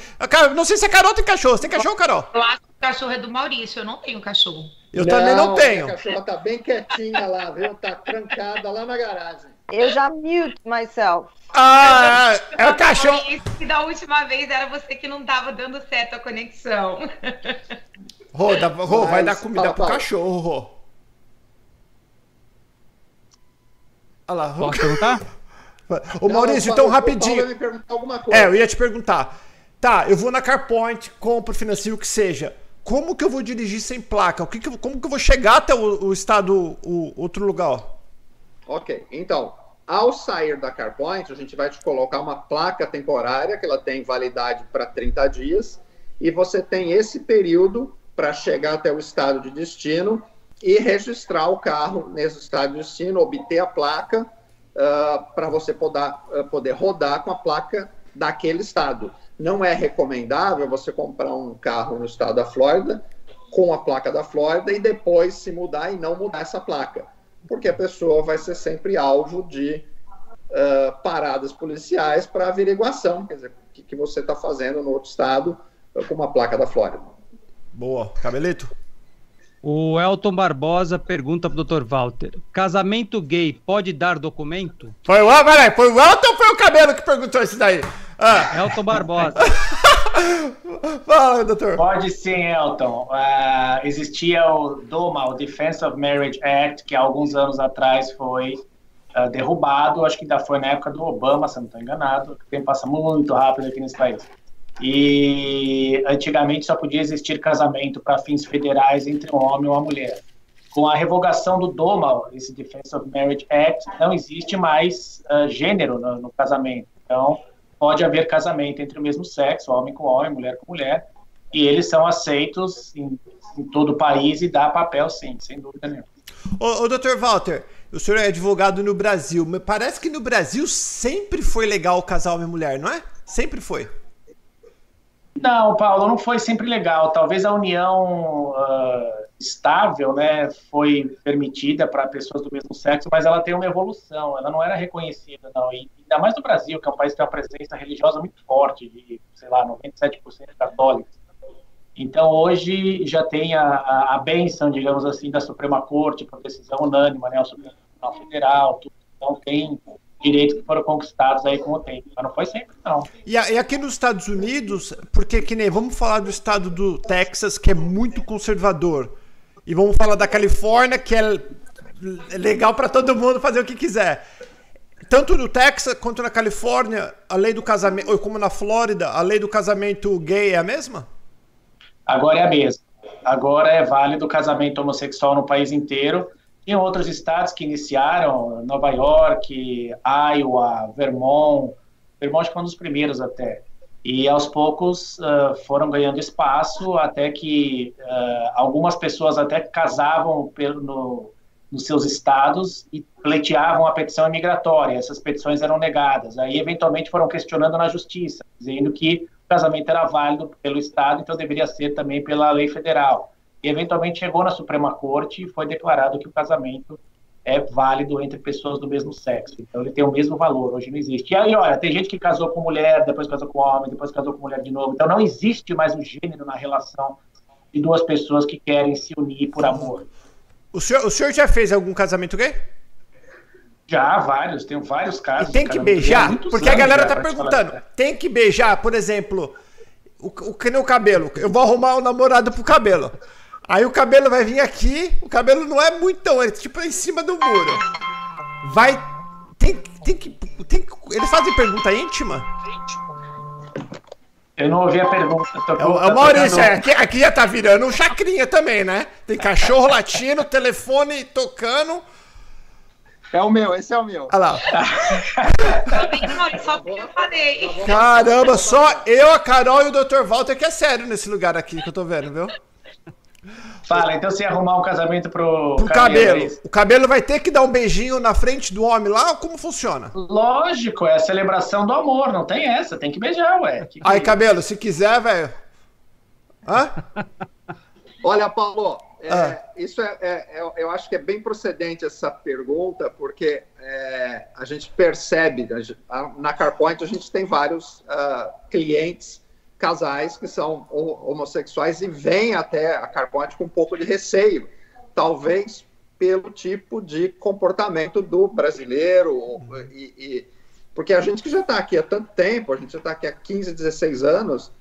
Não sei se a Carol tem cachorro. Você tem cachorro, Carol? Eu acho que o cachorro é do Maurício, eu não tenho cachorro. Eu não, também não tenho. A cachorra tá bem quietinha lá, viu? Tá trancada lá na garagem. Eu já mute myself. Ah, (laughs) é o cachorro. E da última vez era você que não tava dando certo a conexão. Rô, Rô vai dar comida fala, pro fala. cachorro, Rô. Olha lá. Posso perguntar? Ô Maurício, então rapidinho. É, eu ia te perguntar. Tá, eu vou na CarPoint, compro, financio o que seja. Como que eu vou dirigir sem placa? O que que, como que eu vou chegar até o, o estado, o outro lugar? Ok, então, ao sair da CarPoint, a gente vai te colocar uma placa temporária, que ela tem validade para 30 dias, e você tem esse período para chegar até o estado de destino e registrar o carro nesse estado de destino, obter a placa uh, para você poder, uh, poder rodar com a placa daquele estado. Não é recomendável você comprar um carro no estado da Flórida com a placa da Flórida e depois se mudar e não mudar essa placa, porque a pessoa vai ser sempre alvo de uh, paradas policiais para averiguação, quer dizer, o que, que você está fazendo no outro estado com uma placa da Flórida. Boa. Cabelito? O Elton Barbosa pergunta pro Dr. Walter: casamento gay pode dar documento? Foi o, peraí, foi o Elton ou foi o Cabelo que perguntou isso daí? Ah. Elton Barbosa. (laughs) Fala, doutor. Pode sim, Elton. Uh, existia o DOMA, o Defense of Marriage Act, que há alguns anos atrás foi uh, derrubado. Acho que ainda foi na época do Obama, se não estou enganado. O tempo passa muito rápido aqui nesse país. E antigamente só podia existir casamento para fins federais entre um homem e uma mulher. Com a revogação do DOMA, esse Defense of Marriage Act, não existe mais uh, gênero no, no, casamento. Então, pode haver casamento entre o mesmo sexo, homem com homem, mulher com mulher, e eles são aceitos em, em todo o país e dá papel, sim, sem dúvida nenhuma. Ô, ô doutor Walter, o senhor é advogado no Brasil, mas parece que no Brasil sempre foi legal casar homem e mulher, não é? Sempre foi. Não, Paulo, não foi sempre legal. Talvez a união uh, estável, né, foi permitida para pessoas do mesmo sexo, mas ela tem uma evolução. Ela não era reconhecida, não. E ainda mais no Brasil, que é um país que tem uma presença religiosa muito forte, de, sei lá, 97% católicos. Então, hoje já tem a, a, a benção, digamos assim, da Suprema Corte, por decisão unânime, né, o Supremo Tribunal Federal, tudo. Então, tem direitos que foram conquistados aí com o tempo. Mas não foi sempre, não. E, aqui nos Estados Unidos, porque que nem vamos falar do estado do Texas, que é muito conservador, e vamos falar da Califórnia, que é legal para todo mundo fazer o que quiser. tanto no Texas quanto na Califórnia, a lei do casamento, ou como na Flórida, a lei do casamento gay é a mesma? Agora é a mesma. Agora é válido o casamento homossexual no país inteiro. Tem outros estados que iniciaram, Nova York, Iowa, Vermont. Vermont foi um dos primeiros até. E aos poucos uh, foram ganhando espaço até que uh, algumas pessoas até casavam pelo, no, nos seus estados e pleiteavam a petição imigratória. Essas petições eram negadas. Aí, eventualmente, foram questionando na justiça, dizendo que o casamento era válido pelo estado, então deveria ser também pela lei federal. E, eventualmente, chegou na Suprema Corte e foi declarado que o casamento é válido entre pessoas do mesmo sexo. Então, ele tem o mesmo valor. Hoje não existe. E aí, olha, tem gente que casou com mulher, depois casou com homem, depois casou com mulher de novo. Então, não existe mais o gênero na relação de duas pessoas que querem se unir por amor. O senhor, o senhor já fez algum casamento gay? Já, vários, tenho vários casos. E tem que beijar? Porque a galera tá perguntando. Tem que beijar, por exemplo, o, o que no cabelo. Eu vou arrumar um namorado pro cabelo. Aí o cabelo vai vir aqui, o cabelo não é muito tão, é tipo em cima do muro. Vai. Tem, tem que. Tem, eles fazem pergunta íntima? Eu não ouvi a pergunta. Tô, é, o, o Maurício, é, aqui, aqui já tá virando um chacrinha também, né? Tem cachorro latindo, telefone tocando. É o meu, esse é o meu. Olha lá. só porque eu falei. Caramba, só eu, a Carol e o Dr. Walter que é sério nesse lugar aqui que eu tô vendo, viu? Fala, então se arrumar um casamento pro, pro cabelo. É o cabelo vai ter que dar um beijinho na frente do homem lá ou como funciona? Lógico, é a celebração do amor, não tem essa, tem que beijar, ué. Que que Aí, é cabelo, se quiser, velho. Hã? Olha, Paulo, é, ah. isso é, é, é, eu acho que é bem procedente essa pergunta, porque é, a gente percebe, na CarPoint a gente tem vários uh, clientes casais que são homossexuais e vêm até a Carpote com um pouco de receio, talvez pelo tipo de comportamento do brasileiro, e, e porque a gente que já está aqui há tanto tempo, a gente já está aqui há 15, 16 anos,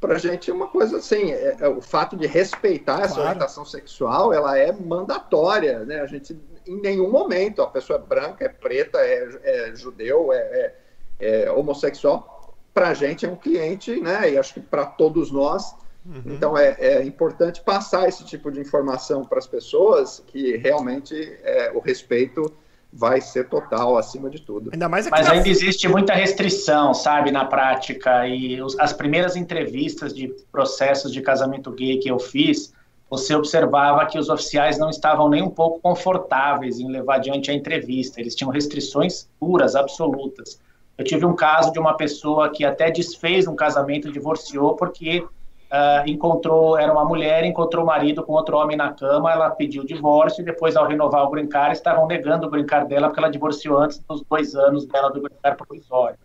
para a gente é uma coisa assim, é, é, o fato de respeitar claro. essa orientação sexual, ela é mandatória, né? A gente, em nenhum momento, a pessoa é branca, é preta, é, é judeu, é, é, é homossexual, para a gente é um cliente, né? E acho que para todos nós. Uhum. Então é, é, importante passar esse tipo de informação para as pessoas que realmente é, o respeito vai ser total acima de tudo. Ainda mais Mas ainda existe muita restrição, sabe, na prática. E os, as primeiras entrevistas de processos de casamento gay que eu fiz, você observava que os oficiais não estavam nem um pouco confortáveis em levar adiante a entrevista. Eles tinham restrições puras, absolutas. Eu tive um caso de uma pessoa que até desfez um casamento, divorciou, porque uh, encontrou, era uma mulher, encontrou o marido com outro homem na cama, ela pediu divórcio e depois, ao renovar o brincar, estavam negando o brincar dela porque ela divorciou antes dos dois anos dela do brincar provisório.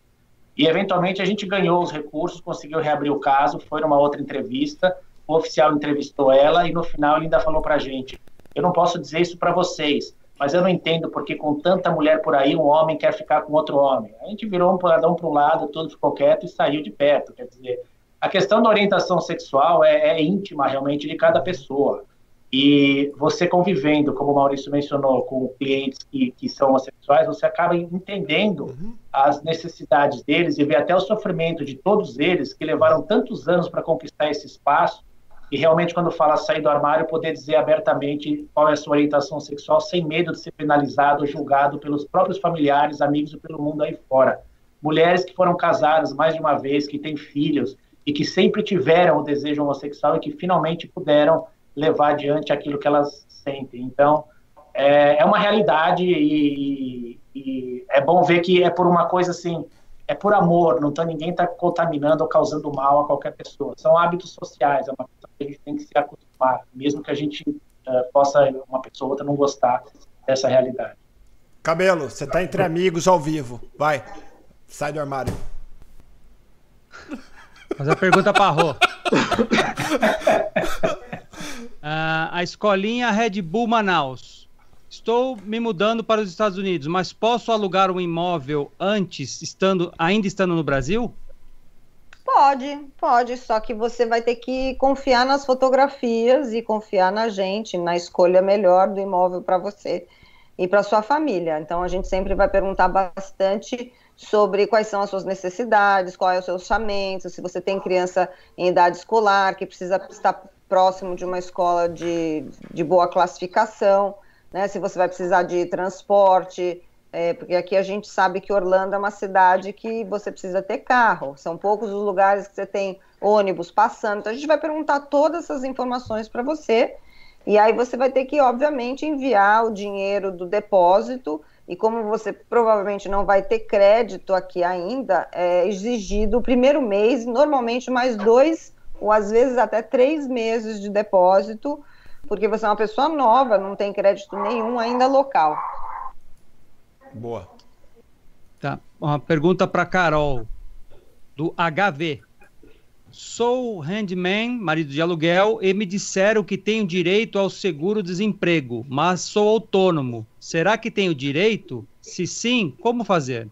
E, eventualmente, a gente ganhou os recursos, conseguiu reabrir o caso, foi numa outra entrevista, o oficial entrevistou ela e, no final, ele ainda falou para a gente, eu não posso dizer isso para vocês, mas eu não entendo porque com tanta mulher por aí, um homem quer ficar com outro homem. A gente virou um um para o lado, todo ficou quieto e saiu de perto. Quer dizer, a questão da orientação sexual é, é íntima realmente de cada pessoa. E você convivendo, como o Maurício mencionou, com clientes que, que são homossexuais, você acaba entendendo uhum. as necessidades deles e vê até o sofrimento de todos eles que levaram tantos anos para conquistar esse espaço e realmente, quando fala sair do armário, poder dizer abertamente qual é a sua orientação sexual, sem medo de ser penalizado ou julgado pelos próprios familiares, amigos e pelo mundo aí fora. Mulheres que foram casadas mais de uma vez, que têm filhos e que sempre tiveram o desejo homossexual e que finalmente puderam levar adiante aquilo que elas sentem. Então, é, é uma realidade e, e é bom ver que é por uma coisa assim é por amor, não tá, ninguém está contaminando ou causando mal a qualquer pessoa. São hábitos sociais, é uma coisa que a gente tem que se acostumar, mesmo que a gente uh, possa, uma pessoa ou outra, não gostar dessa realidade. Cabelo, você está entre amigos ao vivo. Vai, sai do armário. Fazer a pergunta para a Rô. uh, (laughs) a escolinha Red Bull Manaus Estou me mudando para os Estados Unidos, mas posso alugar um imóvel antes, estando ainda estando no Brasil? Pode, pode, só que você vai ter que confiar nas fotografias e confiar na gente, na escolha melhor do imóvel para você. e para sua família. Então a gente sempre vai perguntar bastante sobre quais são as suas necessidades, qual é o seu orçamento, se você tem criança em idade escolar que precisa estar próximo de uma escola de, de boa classificação, né? Se você vai precisar de transporte, é, porque aqui a gente sabe que Orlando é uma cidade que você precisa ter carro. São poucos os lugares que você tem ônibus passando. Então a gente vai perguntar todas essas informações para você. E aí você vai ter que, obviamente, enviar o dinheiro do depósito. E como você provavelmente não vai ter crédito aqui ainda, é exigido o primeiro mês, normalmente mais dois ou às vezes até três meses de depósito, porque você é uma pessoa nova, não tem crédito nenhum ainda local. Boa. Tá. Uma pergunta para Carol, do HV. Sou handman, marido de aluguel, e me disseram que tenho direito ao seguro-desemprego, mas sou autônomo. Será que tenho direito? Se sim, como fazer?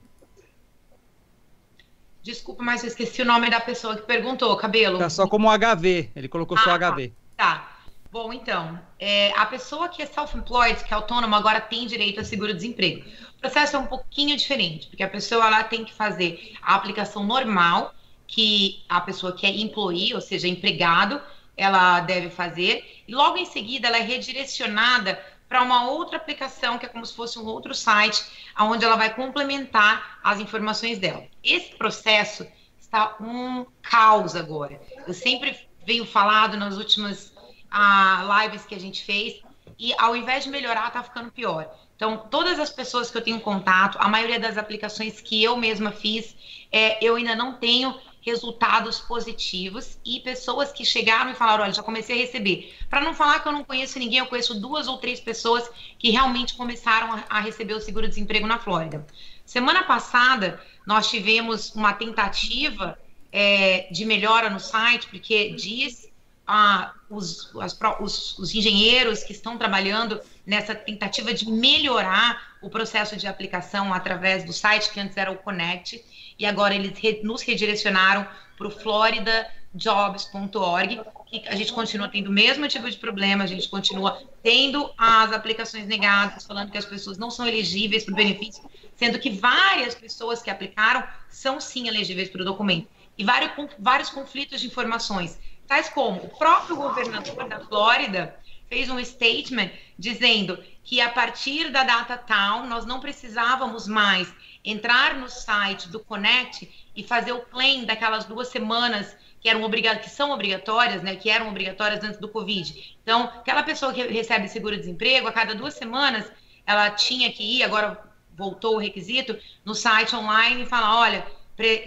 Desculpa, mas eu esqueci o nome da pessoa que perguntou, cabelo. Tá só como HV, ele colocou ah, só HV. Tá. Bom, então, é, a pessoa que é self-employed, que é autônomo, agora tem direito a seguro-desemprego. O processo é um pouquinho diferente, porque a pessoa ela tem que fazer a aplicação normal que a pessoa que é employee, ou seja, empregado, ela deve fazer, e logo em seguida ela é redirecionada para uma outra aplicação, que é como se fosse um outro site, onde ela vai complementar as informações dela. Esse processo está um caos agora. Eu sempre venho falado nas últimas uh, lives que a gente fez, e ao invés de melhorar, está ficando pior. Então, todas as pessoas que eu tenho contato, a maioria das aplicações que eu mesma fiz, é, eu ainda não tenho resultados positivos e pessoas que chegaram e falaram: olha, já comecei a receber. Para não falar que eu não conheço ninguém, eu conheço duas ou três pessoas que realmente começaram a, a receber o seguro-desemprego na Flórida. Semana passada, nós tivemos uma tentativa é, de melhora no site, porque diz ah, os, as, os, os engenheiros que estão trabalhando nessa tentativa de melhorar o processo de aplicação através do site que antes era o Connect e agora eles re, nos redirecionaram para o floridajobs.org, que a gente continua tendo o mesmo tipo de problema, a gente continua tendo as aplicações negadas, falando que as pessoas não são elegíveis para o benefício, sendo que várias pessoas que aplicaram são sim elegíveis para o documento. E vários, vários conflitos de informações, tais como o próprio governador da Flórida fez um statement dizendo que a partir da data tal nós não precisávamos mais entrar no site do Connect e fazer o claim daquelas duas semanas que eram obrigadas, que são obrigatórias, né, que eram obrigatórias antes do Covid. Então, aquela pessoa que recebe seguro-desemprego, a cada duas semanas, ela tinha que ir, agora voltou o requisito, no site online e falar, olha,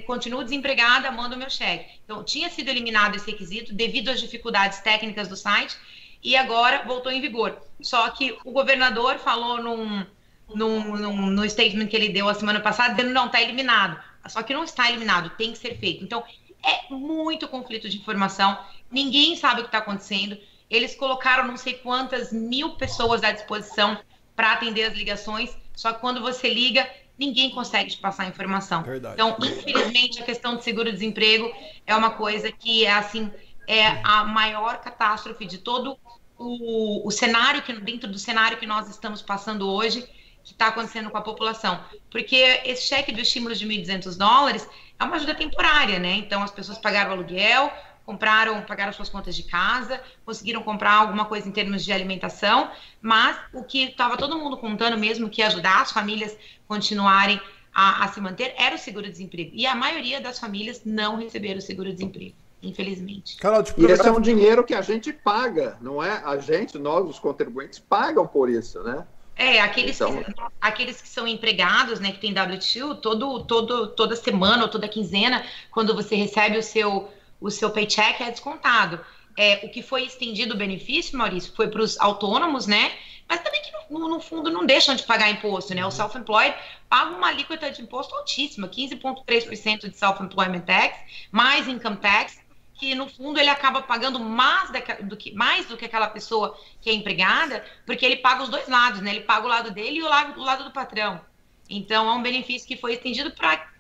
continuo desempregada, manda o meu cheque. Então, tinha sido eliminado esse requisito devido às dificuldades técnicas do site e agora voltou em vigor. Só que o governador falou num, no, no, no statement que ele deu a semana passada, dizendo não, está eliminado. Só que não está eliminado, tem que ser feito. Então, é muito conflito de informação, ninguém sabe o que está acontecendo. Eles colocaram não sei quantas mil pessoas à disposição para atender as ligações, só que quando você liga, ninguém consegue te passar a informação. Verdade. Então, infelizmente, a questão de seguro-desemprego é uma coisa que é assim, é a maior catástrofe de todo o, o cenário que dentro do cenário que nós estamos passando hoje que está acontecendo com a população. Porque esse cheque do estímulo de 1.200 dólares é uma ajuda temporária, né? Então, as pessoas pagaram aluguel, compraram, pagaram suas contas de casa, conseguiram comprar alguma coisa em termos de alimentação, mas o que estava todo mundo contando mesmo que ajudar as famílias continuarem a, a se manter era o seguro-desemprego. E a maioria das famílias não receberam o seguro-desemprego infelizmente. Carol, tipo, e esse é um dinheiro que a gente paga, não é? A gente, nós, os contribuintes, pagam por isso, né? É, aqueles, então... que, aqueles que são empregados, né, que tem W2, todo, todo, toda semana ou toda quinzena, quando você recebe o seu, o seu paycheck, é descontado. É, o que foi estendido o benefício, Maurício, foi para os autônomos, né? Mas também que no, no, fundo não deixam de pagar imposto, né? O self-employed paga uma alíquota de imposto altíssima, 15,3% de self-employment tax, mais income tax, que no fundo ele acaba pagando mais do que, mais do que aquela pessoa que é empregada, porque ele paga os dois lados, né? Ele paga o lado dele e o lado, o lado do patrão. Então é um benefício que foi estendido para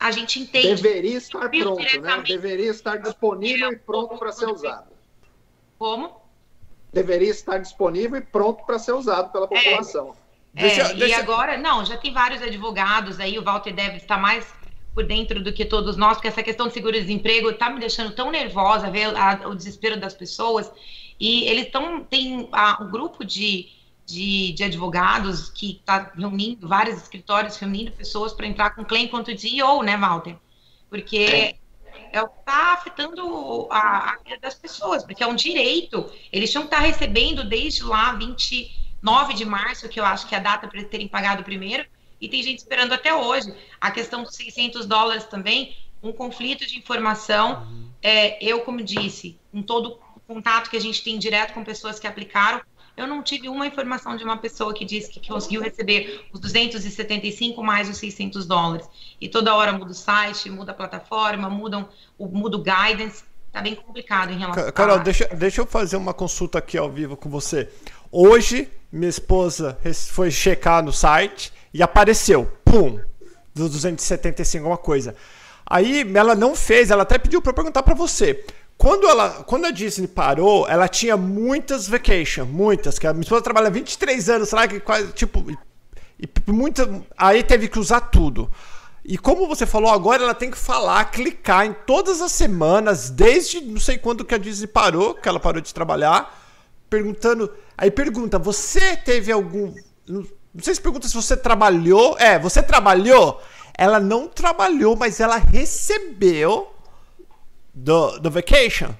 a gente entender. Deveria estar pronto, né? Deveria estar disponível e pronto para ser usado. Como? Deveria estar disponível e pronto para ser usado pela é. população. É. Deixa, é, deixa... E agora, não, já tem vários advogados aí, o Walter deve estar mais por dentro do que todos nós, porque essa questão de seguro-desemprego está me deixando tão nervosa ver a, o desespero das pessoas. E eles estão, tem a, um grupo de, de, de advogados que está reunindo, vários escritórios reunindo pessoas para entrar com claim quanto de ou né, Walter? Porque é, é o que está afetando a, a vida das pessoas, porque é um direito. Eles tinham que estar tá recebendo desde lá 29 de março, que eu acho que é a data para eles terem pagado primeiro, e tem gente esperando até hoje. A questão dos 600 dólares também, um conflito de informação. Uhum. É, eu, como disse, com todo o contato que a gente tem direto com pessoas que aplicaram, eu não tive uma informação de uma pessoa que disse que conseguiu receber os 275 mais os 600 dólares. E toda hora muda o site, muda a plataforma, mudam, muda o guidance. Tá bem complicado em relação Carol, a... deixa, deixa eu fazer uma consulta aqui ao vivo com você. Hoje, minha esposa foi checar no site e apareceu, pum, dos 275 alguma coisa. Aí ela não fez, ela até pediu para perguntar para você. Quando, ela, quando a Disney parou, ela tinha muitas vacation, muitas, que a minha esposa trabalha 23 anos, sei lá, que quase, tipo, e muita, aí teve que usar tudo. E como você falou agora, ela tem que falar, clicar em todas as semanas, desde não sei quando que a Disney parou, que ela parou de trabalhar, perguntando. Aí pergunta: você teve algum. Não sei se pergunta se você trabalhou. É, você trabalhou? Ela não trabalhou, mas ela recebeu do, do vacation.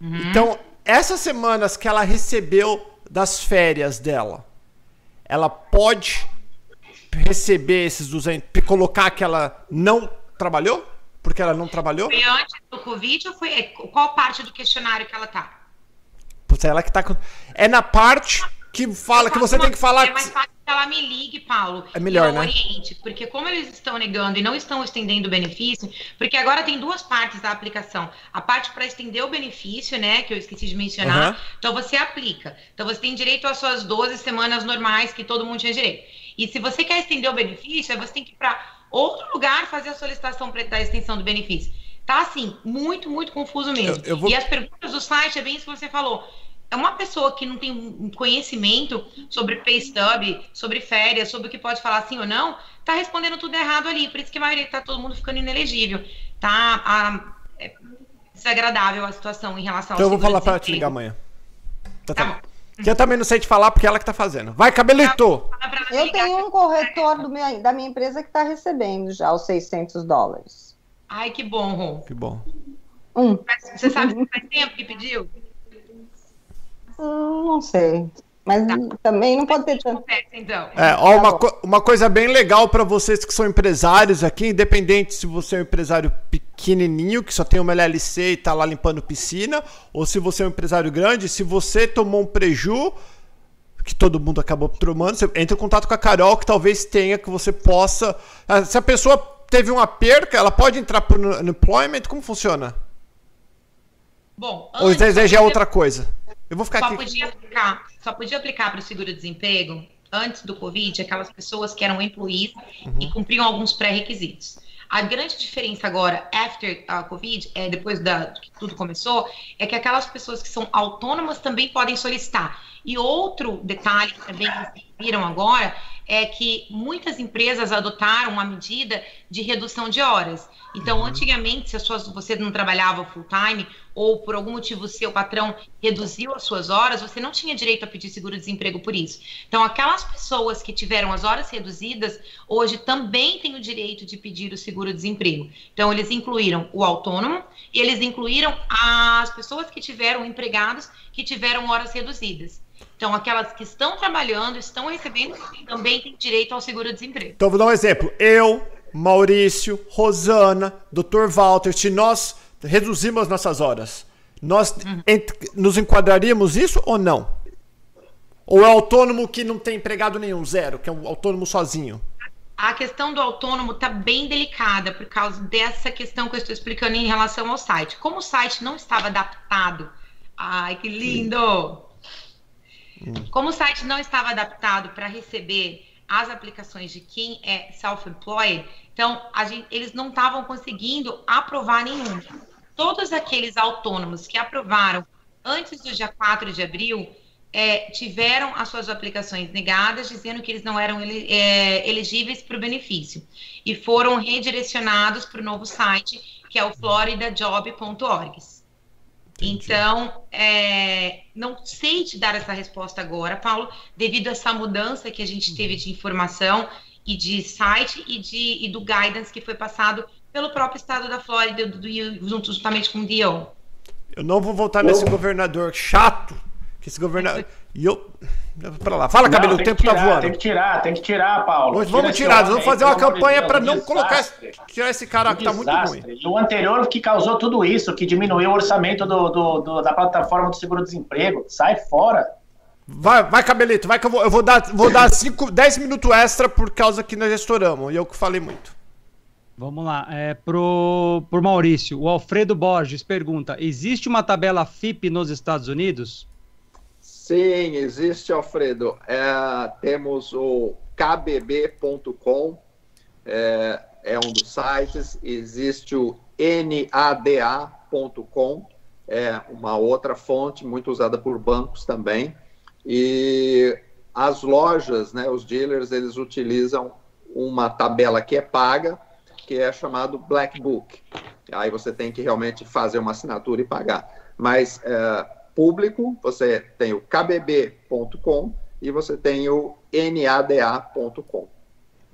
Uhum. Então, essas semanas que ela recebeu das férias dela, ela pode receber esses 200, colocar que ela não trabalhou? Porque ela não trabalhou? Foi antes do Covid ou foi. Qual parte do questionário que ela tá? Putz, ela que tá com. É na parte que fala que você tem que falar. É mais fácil ela me ligue, Paulo. É melhor, né? Oriente, porque como eles estão negando e não estão estendendo o benefício, porque agora tem duas partes da aplicação. A parte para estender o benefício, né, que eu esqueci de mencionar. Uhum. Então você aplica. Então você tem direito às suas 12 semanas normais que todo mundo tinha direito. E se você quer estender o benefício, você tem que ir para outro lugar fazer a solicitação da extensão do benefício. Tá assim, muito, muito confuso mesmo. Eu, eu vou... E as perguntas do site é bem isso que você falou é uma pessoa que não tem um conhecimento sobre pay stub, sobre férias, sobre o que pode falar sim ou não, tá respondendo tudo errado ali. Por isso que a maioria tá todo mundo ficando inelegível. Tá a, é desagradável a situação em relação então ao Então eu vou falar para te ligar amanhã. Tá, tá, bom. Que eu também não sei te falar porque ela que tá fazendo. Vai, cabelito! Eu tenho um corretor minha, da minha empresa que tá recebendo já os 600 dólares. Ai, que bom, Ron. Que bom. Um. Você sabe que faz tempo que pediu? Hum, não sei. Mas tá. também não pode ter tanto. Então. É, ó, uma, co uma coisa bem legal para vocês que são empresários aqui, independente se você é um empresário pequenininho, que só tem uma LLC e tá lá limpando piscina, ou se você é um empresário grande, se você tomou um preju, que todo mundo acabou tomando, você entra em contato com a Carol, que talvez tenha, que você possa. Ah, se a pessoa teve uma perca, ela pode entrar por unemployment? Como funciona? Bom, ou deseja outra coisa? Eu vou ficar só aqui. Podia aplicar, só podia aplicar para o seguro-desemprego antes do Covid aquelas pessoas que eram employees uhum. e cumpriam alguns pré-requisitos. A grande diferença agora, after a Covid, é, depois da, que tudo começou, é que aquelas pessoas que são autônomas também podem solicitar. E outro detalhe que também viram agora é que muitas empresas adotaram uma medida de redução de horas. Então, uhum. antigamente, se suas, você não trabalhava full time ou por algum motivo seu patrão reduziu as suas horas, você não tinha direito a pedir seguro-desemprego por isso. Então, aquelas pessoas que tiveram as horas reduzidas, hoje também têm o direito de pedir o seguro-desemprego. Então, eles incluíram o autônomo e eles incluíram as pessoas que tiveram empregados que tiveram horas reduzidas. Então, aquelas que estão trabalhando, estão recebendo, também têm direito ao seguro-desemprego. Então, vou dar um exemplo. Eu, Maurício, Rosana, Dr. Walter, se nós reduzimos nossas horas, nós uhum. nos enquadraríamos isso ou não? Ou é autônomo que não tem empregado nenhum, zero, que é um autônomo sozinho? A questão do autônomo está bem delicada por causa dessa questão que eu estou explicando em relação ao site. Como o site não estava adaptado, ai que lindo! Hum. Como o site não estava adaptado para receber as aplicações de quem é self-employed, então gente, eles não estavam conseguindo aprovar nenhum. Todos aqueles autônomos que aprovaram antes do dia 4 de abril é, tiveram as suas aplicações negadas, dizendo que eles não eram é, elegíveis para o benefício. E foram redirecionados para o novo site, que é o floridajob.org. Então, é, não sei te dar essa resposta agora, Paulo, devido a essa mudança que a gente teve de informação e de site e, de, e do guidance que foi passado pelo próprio estado da Flórida, do, do, junto justamente com o Dion. Eu não vou voltar nesse governador chato, que esse governador... E eu... Pra lá. Fala, Cabelo, o tempo tá tirar, tá voando. Tem que tirar, tem que tirar, Paulo. Hoje vamos tirar, vamos fazer uma campanha para não desastre. colocar tirar esse cara um que tá muito ruim. E o anterior que causou tudo isso, que diminuiu o orçamento do, do, do da plataforma do seguro-desemprego. Sai fora. Vai, vai, Cabelito, vai que eu vou, eu vou dar, vou dar cinco, 10 minutos extra por causa que nós estouramos. E eu que falei muito. Vamos lá, é pro, pro Maurício. O Alfredo Borges pergunta: existe uma tabela FIP nos Estados Unidos? Sim, existe, Alfredo. É, temos o kbb.com, é, é, um dos sites. Existe o nada.com, é uma outra fonte muito usada por bancos também. E as lojas, né, os dealers, eles utilizam uma tabela que é paga, que é chamado Black Book. Aí você tem que realmente fazer uma assinatura e pagar. Mas é, público, você tem o kbb.com e você tem o nada.com.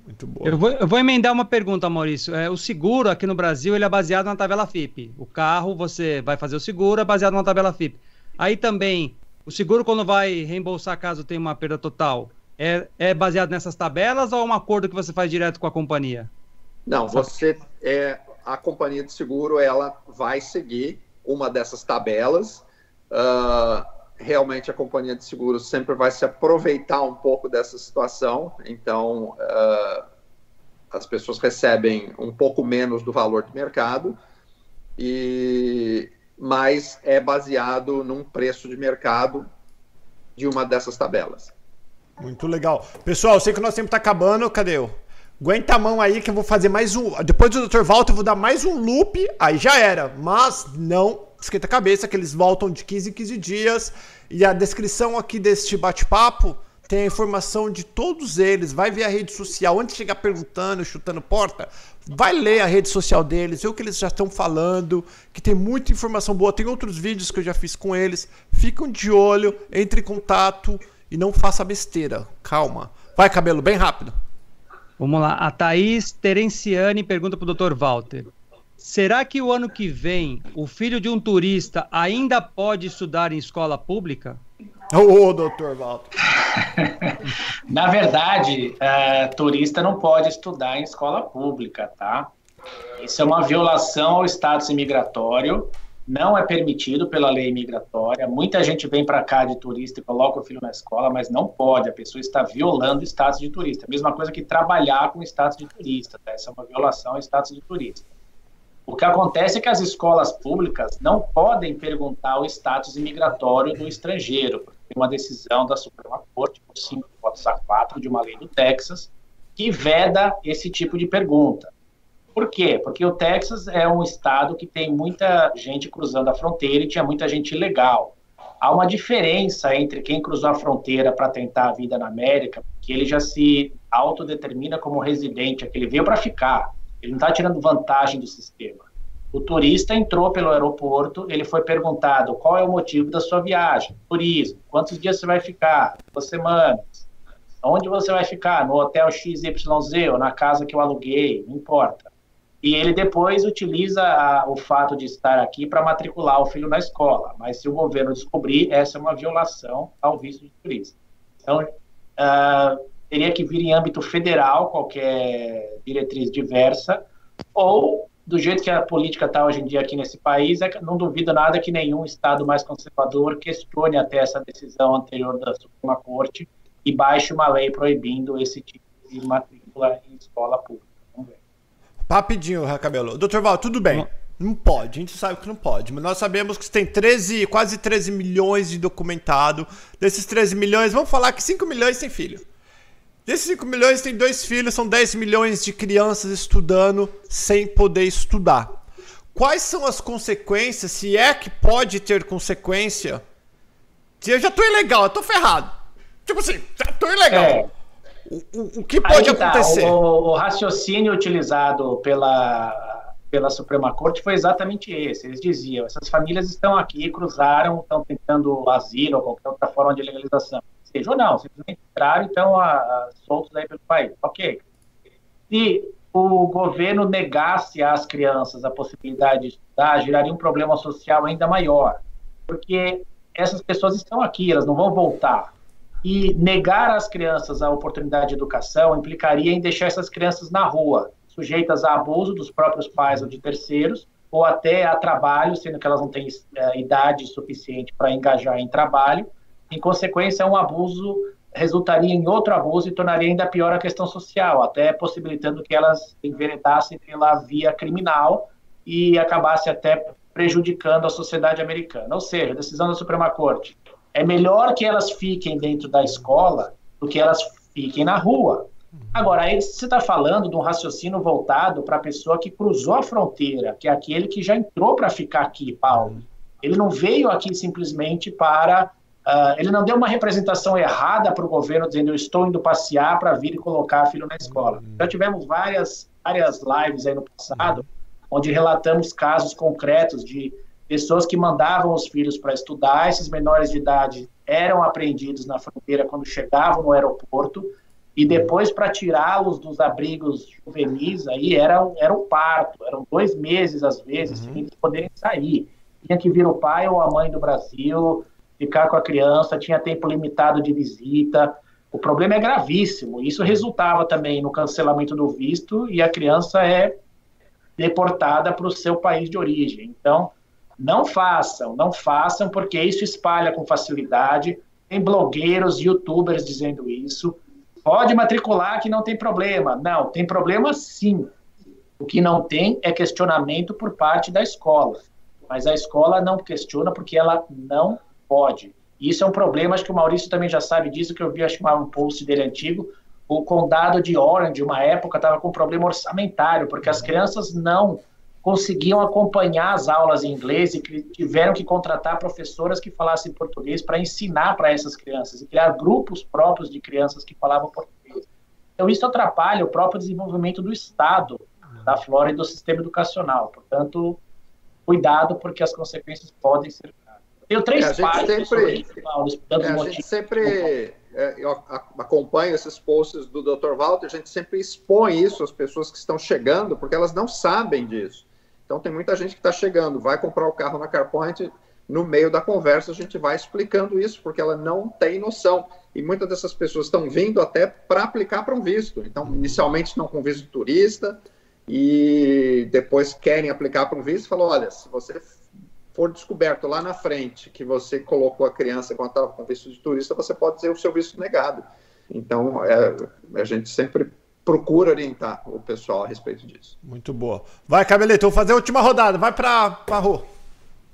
Muito bom. Eu vou, eu vou emendar uma pergunta, Maurício. É, o seguro aqui no Brasil ele é baseado na tabela FIP. O carro, você vai fazer o seguro, é baseado na tabela FIP. Aí também, o seguro, quando vai reembolsar caso tenha uma perda total, é, é baseado nessas tabelas ou é um acordo que você faz direto com a companhia? Não, você é a companhia de seguro ela vai seguir uma dessas tabelas Uh, realmente a companhia de seguros sempre vai se aproveitar um pouco dessa situação, então uh, as pessoas recebem um pouco menos do valor de mercado, e mas é baseado num preço de mercado de uma dessas tabelas. Muito legal. Pessoal, eu sei que o nosso tempo está acabando. Cadê eu? Aguenta a mão aí que eu vou fazer mais um. Depois do Dr. Walter, eu vou dar mais um loop. Aí já era. Mas não esquenta a cabeça que eles voltam de 15 em 15 dias. E a descrição aqui deste bate-papo tem a informação de todos eles. Vai ver a rede social. Antes de chegar perguntando, chutando porta, vai ler a rede social deles, ver o que eles já estão falando, que tem muita informação boa. Tem outros vídeos que eu já fiz com eles. Ficam de olho, entre em contato e não faça besteira. Calma. Vai, cabelo, bem rápido. Vamos lá. A Thaís Terenciani pergunta para o Dr. Walter. Será que o ano que vem o filho de um turista ainda pode estudar em escola pública? Ô, oh, doutor Walter. (laughs) Na verdade, é, turista não pode estudar em escola pública, tá? Isso é uma violação ao status imigratório não é permitido pela lei imigratória. Muita gente vem para cá de turista e coloca o filho na escola, mas não pode. A pessoa está violando o status de turista. Mesma coisa que trabalhar com o status de turista. Tá? Essa é uma violação ao status de turista. O que acontece é que as escolas públicas não podem perguntar o status imigratório do estrangeiro. Tem uma decisão da Suprema Corte, por 5 votos a 4, de uma lei do Texas, que veda esse tipo de pergunta. Por quê? Porque o Texas é um estado que tem muita gente cruzando a fronteira e tinha muita gente ilegal. Há uma diferença entre quem cruzou a fronteira para tentar a vida na América, que ele já se autodetermina como residente, que ele veio para ficar. Ele não está tirando vantagem do sistema. O turista entrou pelo aeroporto, ele foi perguntado qual é o motivo da sua viagem, turismo, quantos dias você vai ficar, duas semanas, onde você vai ficar, no hotel XYZ ou na casa que eu aluguei, não importa e ele depois utiliza a, o fato de estar aqui para matricular o filho na escola. Mas se o governo descobrir, essa é uma violação ao visto de turista. Então, uh, teria que vir em âmbito federal qualquer diretriz diversa, ou do jeito que a política está hoje em dia aqui nesse país, é não duvido nada que nenhum estado mais conservador questione até essa decisão anterior da Suprema Corte e baixe uma lei proibindo esse tipo de matrícula em escola pública. Rapidinho, Cabelo. Doutor Val, tudo bem. Não pode, a gente sabe que não pode, mas nós sabemos que tem 13, quase 13 milhões de documentado. Desses 13 milhões, vamos falar que 5 milhões tem filho. Desses 5 milhões tem dois filhos, são 10 milhões de crianças estudando sem poder estudar. Quais são as consequências, se é que pode ter consequência, Se eu já tô ilegal, eu tô ferrado. Tipo assim, já tô ilegal. É. O, o, o que pode Aí tá, acontecer? o, o raciocínio utilizado pela, pela Suprema Corte foi exatamente esse. Eles diziam: essas famílias estão aqui, cruzaram, estão tentando asilo ou qualquer outra forma de legalização. Ou não, simplesmente entraram e estão a, a, soltos aí pelo país. Ok. Se o governo negasse às crianças a possibilidade de estudar, geraria um problema social ainda maior. Porque essas pessoas estão aqui, elas não vão voltar. E negar às crianças a oportunidade de educação implicaria em deixar essas crianças na rua, sujeitas a abuso dos próprios pais ou de terceiros, ou até a trabalho, sendo que elas não têm é, idade suficiente para engajar em trabalho. Em consequência, um abuso resultaria em outro abuso e tornaria ainda pior a questão social, até possibilitando que elas enveredassem pela via criminal e acabasse até prejudicando a sociedade americana. Ou seja, decisão da Suprema Corte é melhor que elas fiquem dentro da escola do que elas fiquem na rua. Agora, aí você está falando de um raciocínio voltado para a pessoa que cruzou a fronteira, que é aquele que já entrou para ficar aqui, Paulo. Ele não veio aqui simplesmente para. Uh, ele não deu uma representação errada para o governo dizendo eu estou indo passear para vir e colocar filho na escola. Já tivemos várias, várias lives aí no passado, onde relatamos casos concretos de pessoas que mandavam os filhos para estudar, esses menores de idade eram apreendidos na fronteira quando chegavam no aeroporto, e depois para tirá-los dos abrigos juvenis, aí era, era o parto, eram dois meses às vezes, uhum. eles poderem sair. Tinha que vir o pai ou a mãe do Brasil, ficar com a criança, tinha tempo limitado de visita. O problema é gravíssimo. Isso resultava também no cancelamento do visto e a criança é deportada para o seu país de origem. Então, não façam, não façam, porque isso espalha com facilidade. Tem blogueiros, youtubers dizendo isso. Pode matricular que não tem problema. Não, tem problema sim. O que não tem é questionamento por parte da escola. Mas a escola não questiona porque ela não pode. Isso é um problema, acho que o Maurício também já sabe disso, que eu vi, acho que um post dele antigo. O condado de Orange, uma época, estava com problema orçamentário, porque as crianças não conseguiam acompanhar as aulas em inglês e tiveram que contratar professoras que falassem português para ensinar para essas crianças e criar grupos próprios de crianças que falavam português. Então, isso atrapalha o próprio desenvolvimento do Estado, da Flórida e do sistema educacional. Portanto, cuidado, porque as consequências podem ser. Tenho três é, páginas sobre isso, Paulo, é. A gente sempre é, eu acompanho esses posts do Dr. Walter, a gente sempre expõe isso às pessoas que estão chegando, porque elas não sabem disso. Então tem muita gente que está chegando, vai comprar o carro na CarPoint, no meio da conversa a gente vai explicando isso, porque ela não tem noção. E muitas dessas pessoas estão vindo até para aplicar para um visto. Então, inicialmente estão com visto turista e depois querem aplicar para um visto e falam, olha, se você for descoberto lá na frente que você colocou a criança quando estava com visto de turista, você pode ter o seu visto negado. Então, é, a gente sempre procura orientar o pessoal a respeito disso. Muito boa. Vai, Cabelito, vou fazer a última rodada. Vai para a Rô.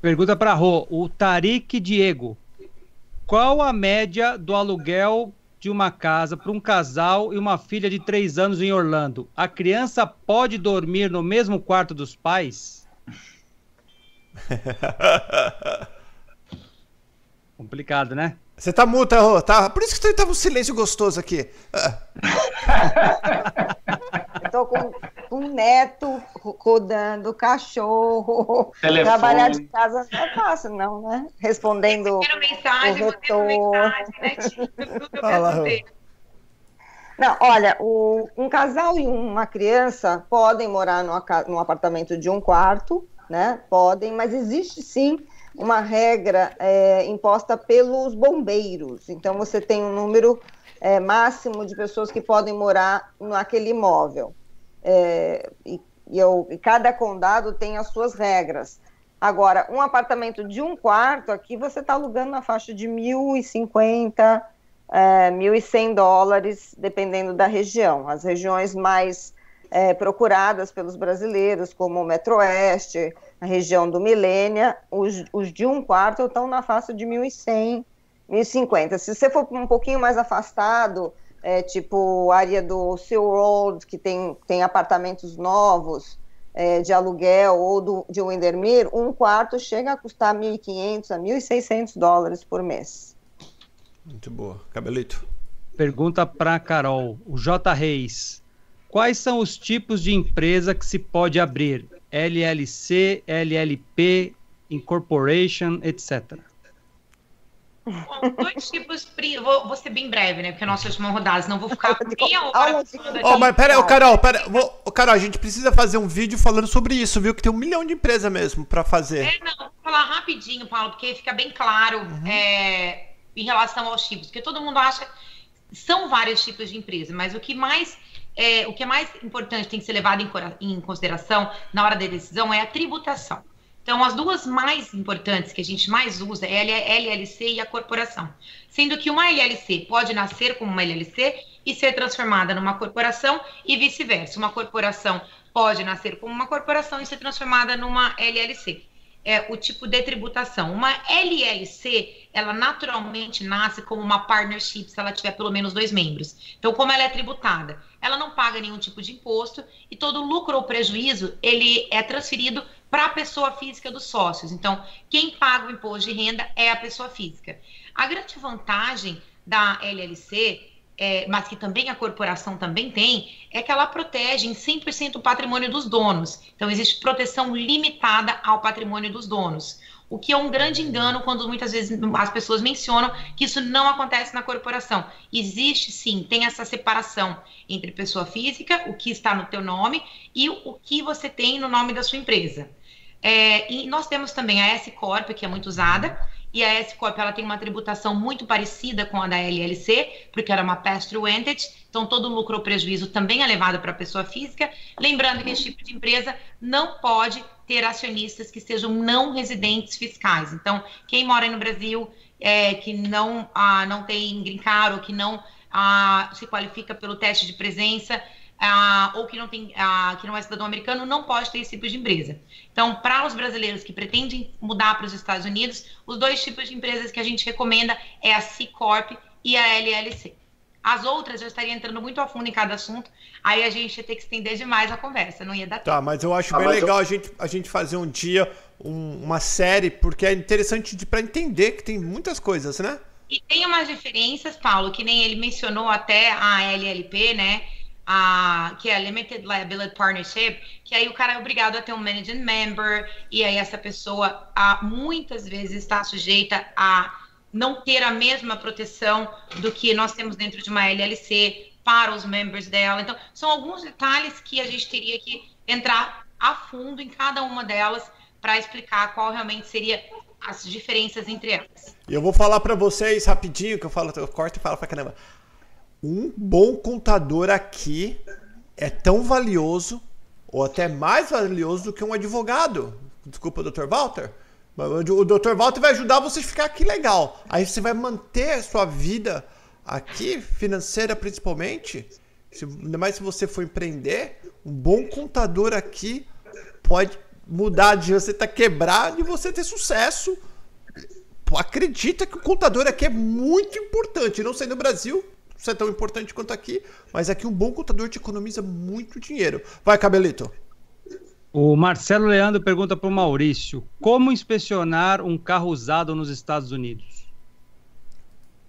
Pergunta para Rô. O Tarik Diego. Qual a média do aluguel de uma casa para um casal e uma filha de três anos em Orlando? A criança pode dormir no mesmo quarto dos pais? (laughs) Complicado, né? Você tá multa, Rô, tá? Por isso que tava um silêncio gostoso aqui. (laughs) Eu tô com um neto rodando, cachorro. Telefone. Trabalhar de casa não é fácil, não, né? Respondendo. Mensagem, o retorno. Mensagem, né? Não, olha, o, um casal e uma criança podem morar no, num apartamento de um quarto, né? Podem, mas existe sim uma regra é, imposta pelos bombeiros. Então, você tem um número é, máximo de pessoas que podem morar naquele imóvel. É, e, e, eu, e, cada condado tem as suas regras. Agora, um apartamento de um quarto aqui, você está alugando na faixa de 1.050, é, 1.100 dólares, dependendo da região. As regiões mais é, procuradas pelos brasileiros, como o Metro-Oeste, a região do Milênia, os, os, de um quarto estão na faixa de 1.100, 1.050. Se você for um pouquinho mais afastado, é, tipo área do Seal Road, que tem, tem apartamentos novos é, de aluguel, ou do, de Windermere, um quarto chega a custar 1.500 a 1.600 dólares por mês. Muito boa. Cabelito. Pergunta para Carol. O J. Reis. Quais são os tipos de empresa que se pode abrir? LLC, LLP, Incorporation, etc. Bom, dois tipos. Vou, vou, ser bem breve, né? Porque nós última rodada, senão vou ficar meia hora. Oh, mas pera aí, Carol, pera. Vou, Carol, a gente precisa fazer um vídeo falando sobre isso, viu? Que tem um milhão de empresas mesmo para fazer. É, não, vou falar rapidinho, Paulo, porque fica bem claro uhum. é, em relação aos tipos. Porque todo mundo acha. São vários tipos de empresa, mas o que mais. É, o que é mais importante tem que ser levado em, em consideração na hora da decisão é a tributação. Então, as duas mais importantes que a gente mais usa é a LLC e a corporação. Sendo que uma LLC pode nascer como uma LLC e ser transformada numa corporação e vice-versa. Uma corporação pode nascer como uma corporação e ser transformada numa LLC. É o tipo de tributação. Uma LLC, ela naturalmente nasce como uma partnership se ela tiver pelo menos dois membros. Então, como ela é tributada? Ela não paga nenhum tipo de imposto e todo lucro ou prejuízo, ele é transferido para a pessoa física dos sócios. Então, quem paga o imposto de renda é a pessoa física. A grande vantagem da LLC, é, mas que também a corporação também tem, é que ela protege em 100% o patrimônio dos donos. Então, existe proteção limitada ao patrimônio dos donos. O que é um grande engano quando muitas vezes as pessoas mencionam que isso não acontece na corporação. Existe sim, tem essa separação entre pessoa física, o que está no teu nome, e o que você tem no nome da sua empresa. É, e nós temos também a S Corp, que é muito usada, e a S Corp ela tem uma tributação muito parecida com a da LLC, porque era uma pass-through entity, então todo lucro ou prejuízo também é levado para a pessoa física. Lembrando que esse tipo de empresa não pode ter acionistas que sejam não residentes fiscais. Então, quem mora no Brasil, é, que não, ah, não tem green card ou que não ah, se qualifica pelo teste de presença, ah, ou que não, tem, ah, que não é cidadão americano, não pode ter esse tipo de empresa. Então, para os brasileiros que pretendem mudar para os Estados Unidos, os dois tipos de empresas que a gente recomenda é a C Corp e a LLC. As outras eu estaria entrando muito a fundo em cada assunto, aí a gente ia ter que estender demais a conversa, não ia dar tempo. Tá, mas eu acho ah, bem legal eu... a, gente, a gente fazer um dia um, uma série, porque é interessante para entender que tem muitas coisas, né? E tem umas diferenças, Paulo, que nem ele mencionou até a LLP, né? A, que é a Limited Liability Partnership, que aí o cara é obrigado a ter um managing member, e aí essa pessoa a, muitas vezes está sujeita a não ter a mesma proteção do que nós temos dentro de uma LLC para os members dela. Então, são alguns detalhes que a gente teria que entrar a fundo em cada uma delas para explicar qual realmente seria as diferenças entre elas. Eu vou falar para vocês rapidinho, que eu falo, eu corto e falo para caramba. Um bom contador aqui é tão valioso, ou até mais valioso do que um advogado. Desculpa, Dr. Walter. O Dr. Walter vai ajudar você a ficar aqui legal. Aí você vai manter a sua vida aqui, financeira principalmente. Se, ainda mais se você for empreender, um bom contador aqui pode mudar de você estar tá quebrado e você ter sucesso. Acredita que o contador aqui é muito importante. Não sei no Brasil, isso é tão importante quanto aqui, mas aqui um bom contador te economiza muito dinheiro. Vai, Cabelito. O Marcelo Leandro pergunta para o Maurício: como inspecionar um carro usado nos Estados Unidos?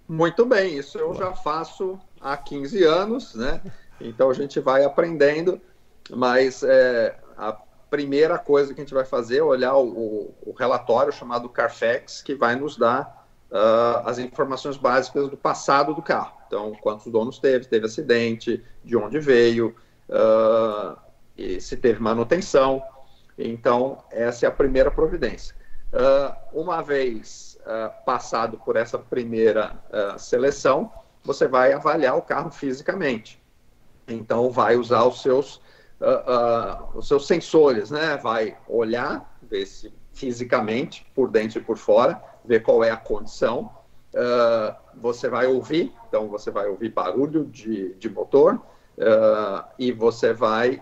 Muito bem, isso eu já faço há 15 anos, né? Então a gente vai aprendendo, mas é, a primeira coisa que a gente vai fazer é olhar o, o relatório chamado Carfax, que vai nos dar uh, as informações básicas do passado do carro. Então, quantos donos teve, teve acidente, de onde veio, uh, e se teve manutenção. Então, essa é a primeira providência. Uh, uma vez passado por essa primeira seleção, você vai avaliar o carro fisicamente. Então, vai usar os seus uh, uh, os seus sensores, né? Vai olhar, ver se fisicamente, por dentro e por fora, ver qual é a condição. Uh, você vai ouvir, então você vai ouvir barulho de, de motor e você vai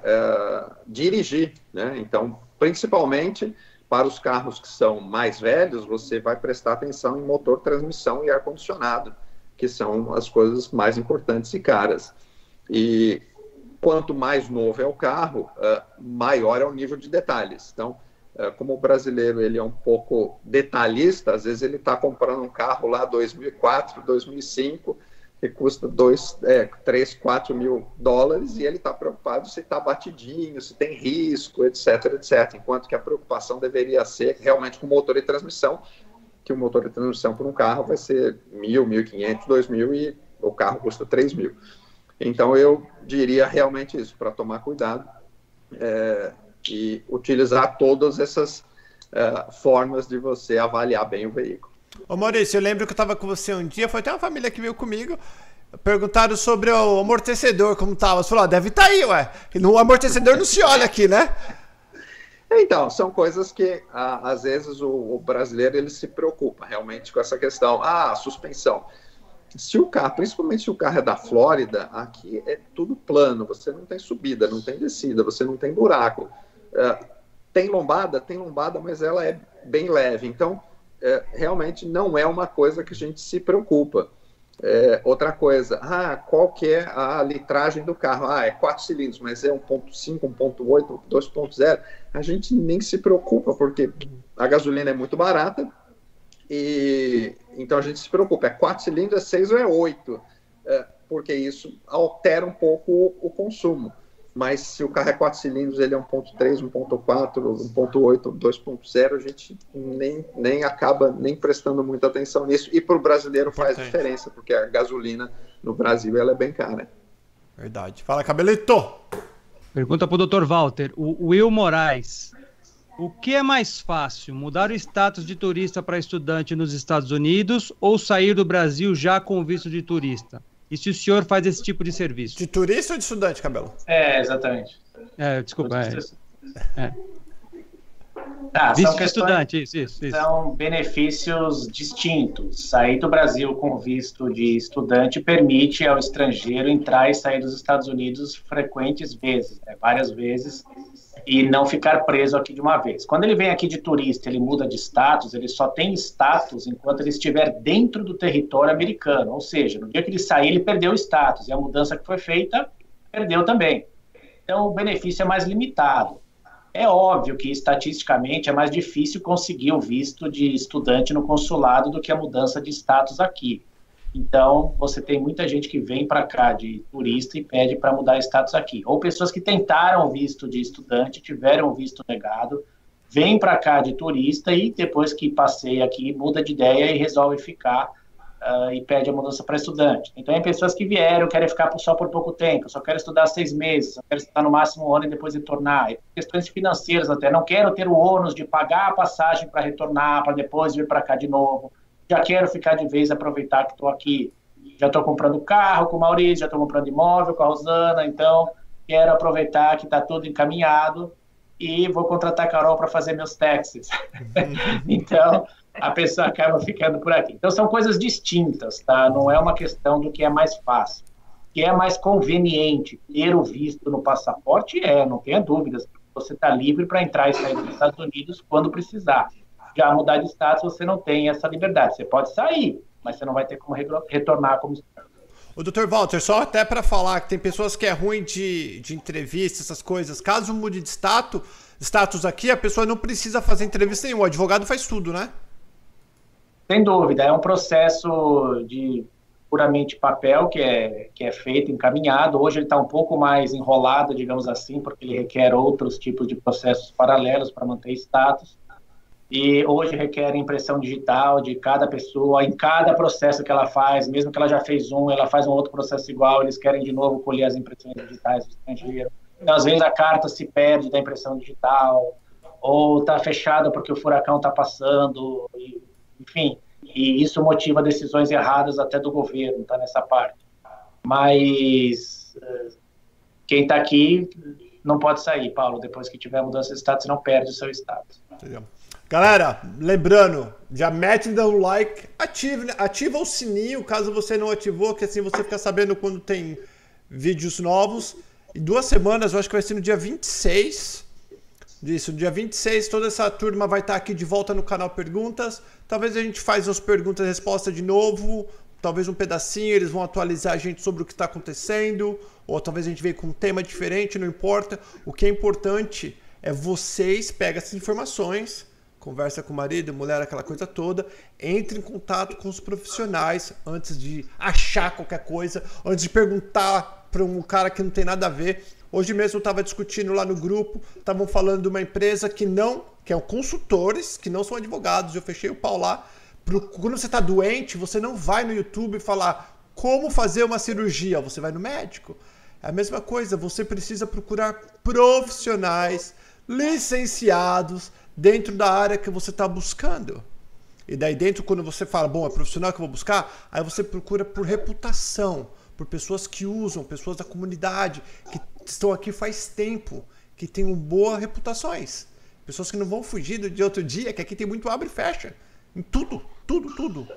dirigir, né? Então, principalmente para os carros que são mais velhos, você vai prestar atenção em motor, transmissão e ar-condicionado, que são as coisas mais importantes e caras. E quanto mais novo é o carro, uh, maior é o nível de detalhes. Então, é, como o brasileiro ele é um pouco detalhista, às vezes ele está comprando um carro lá 2004, 2005, que custa 2, é, 3, 4 mil dólares, e ele está preocupado se está batidinho, se tem risco, etc, etc. Enquanto que a preocupação deveria ser realmente com o motor e transmissão, que o motor de transmissão por um carro vai ser mil, mil quinhentos, dois mil e o carro custa três mil. Então eu diria realmente isso para tomar cuidado é, e utilizar todas essas é, formas de você avaliar bem o veículo. Ô Maurício, eu lembro que eu estava com você um dia, foi até uma família que veio comigo. Perguntaram sobre o amortecedor, como tava. Você falou, ah, deve estar tá aí, ué. O amortecedor não se olha aqui, né? Então, são coisas que às vezes o, o, brasileiro ele se preocupa realmente com essa questão. Ah, suspensão. Se o carro, principalmente se o carro é da Flórida, aqui é tudo plano, você não tem subida, não tem descida, você não tem buraco. É, tem lombada? Tem lombada, mas ela é bem leve. Então, é, realmente não é uma coisa que a gente se preocupa. É, outra coisa, ah, qual que é a litragem do carro? Ah, é 4 cilindros, mas é 1.5, 1.8, 2.0. A gente nem se preocupa, porque a gasolina é muito barata, e então a gente se preocupa, é 4 cilindros, é 6 ou é 8, é, porque isso altera um pouco o, o consumo mas se o carro é 4 cilindros, ele é 1.3, 1.4, 1.8, 2.0, a gente nem, nem acaba nem prestando muita atenção nisso. E para o brasileiro faz diferença, porque a gasolina no Brasil ela é bem cara. Verdade. Fala, Cabelito! Pergunta para o Dr. Walter. O Will Moraes. O que é mais fácil, mudar o status de turista para estudante nos Estados Unidos ou sair do Brasil já com visto de turista? E se o senhor faz esse tipo de serviço? De turista ou de estudante, Cabelo? É, exatamente. É, desculpa. É. é. Ah, Visto são estudante, isso, isso, isso. São benefícios distintos. Sair do Brasil com visto de estudante permite ao estrangeiro entrar e sair dos Estados Unidos frequentes vezes, né, várias vezes, e não ficar preso aqui de uma vez. Quando ele vem aqui de turista, ele muda de status, ele só tem status enquanto ele estiver dentro do território americano, ou seja, no dia que ele sair, ele perdeu o status, e a mudança que foi feita, perdeu também. Então, o benefício é mais limitado. É óbvio que, estatisticamente, é mais difícil conseguir o visto de estudante no consulado do que a mudança de status aqui. Então, você tem muita gente que vem para cá de turista e pede para mudar status aqui. Ou pessoas que tentaram visto de estudante, tiveram visto negado, vêm para cá de turista e depois que passeia aqui, muda de ideia e resolve ficar uh, e pede a mudança para estudante. Então, tem pessoas que vieram, querem ficar só por pouco tempo, só quero estudar seis meses, só quero estudar no máximo um ano e depois retornar. E questões financeiras até, não quero ter o ônus de pagar a passagem para retornar, para depois vir para cá de novo já quero ficar de vez, aproveitar que estou aqui. Já estou comprando carro com o Maurício, já estou comprando imóvel com a Rosana, então quero aproveitar que está tudo encaminhado e vou contratar a Carol para fazer meus taxes. (laughs) então, a pessoa acaba ficando por aqui. Então, são coisas distintas, tá? Não é uma questão do que é mais fácil. Que é mais conveniente ter o visto no passaporte, é, não tenha dúvidas. Você está livre para entrar e sair dos Estados Unidos quando precisar. Já mudar de status, você não tem essa liberdade. Você pode sair, mas você não vai ter como retornar como. O Dr. Walter, só até para falar que tem pessoas que é ruim de, de entrevista, essas coisas. Caso mude de status, status aqui, a pessoa não precisa fazer entrevista nenhuma. O advogado faz tudo, né? Sem dúvida. É um processo de puramente papel que é, que é feito, encaminhado. Hoje ele está um pouco mais enrolado, digamos assim, porque ele requer outros tipos de processos paralelos para manter status e hoje requer impressão digital de cada pessoa, em cada processo que ela faz, mesmo que ela já fez um, ela faz um outro processo igual, eles querem de novo colher as impressões digitais do estrangeiro. Então, às vezes a carta se perde da impressão digital, ou está fechada porque o furacão está passando, e, enfim, e isso motiva decisões erradas até do governo, tá nessa parte. Mas eh, quem está aqui não pode sair, Paulo, depois que tiver mudança de status, não perde o seu status. Entendeu? Galera, lembrando, já mete o like, ativa, ativa o sininho caso você não ativou, que assim você fica sabendo quando tem vídeos novos. Em duas semanas, eu acho que vai ser no dia 26 disso. No dia 26, toda essa turma vai estar aqui de volta no canal Perguntas. Talvez a gente faça as perguntas e respostas de novo, talvez um pedacinho, eles vão atualizar a gente sobre o que está acontecendo, ou talvez a gente venha com um tema diferente, não importa. O que é importante é vocês pegam essas informações, conversa com o marido, mulher, aquela coisa toda, entre em contato com os profissionais antes de achar qualquer coisa, antes de perguntar para um cara que não tem nada a ver. Hoje mesmo eu estava discutindo lá no grupo, estavam falando de uma empresa que não, que é consultores, que não são advogados. Eu fechei o pau lá. Quando você está doente, você não vai no YouTube falar como fazer uma cirurgia, você vai no médico. É a mesma coisa, você precisa procurar profissionais licenciados dentro da área que você está buscando. E daí dentro, quando você fala, bom, é profissional que eu vou buscar, aí você procura por reputação, por pessoas que usam, pessoas da comunidade, que estão aqui faz tempo, que têm boas reputações. Pessoas que não vão fugir de outro dia, que aqui tem muito abre e fecha. Em tudo, tudo, tudo.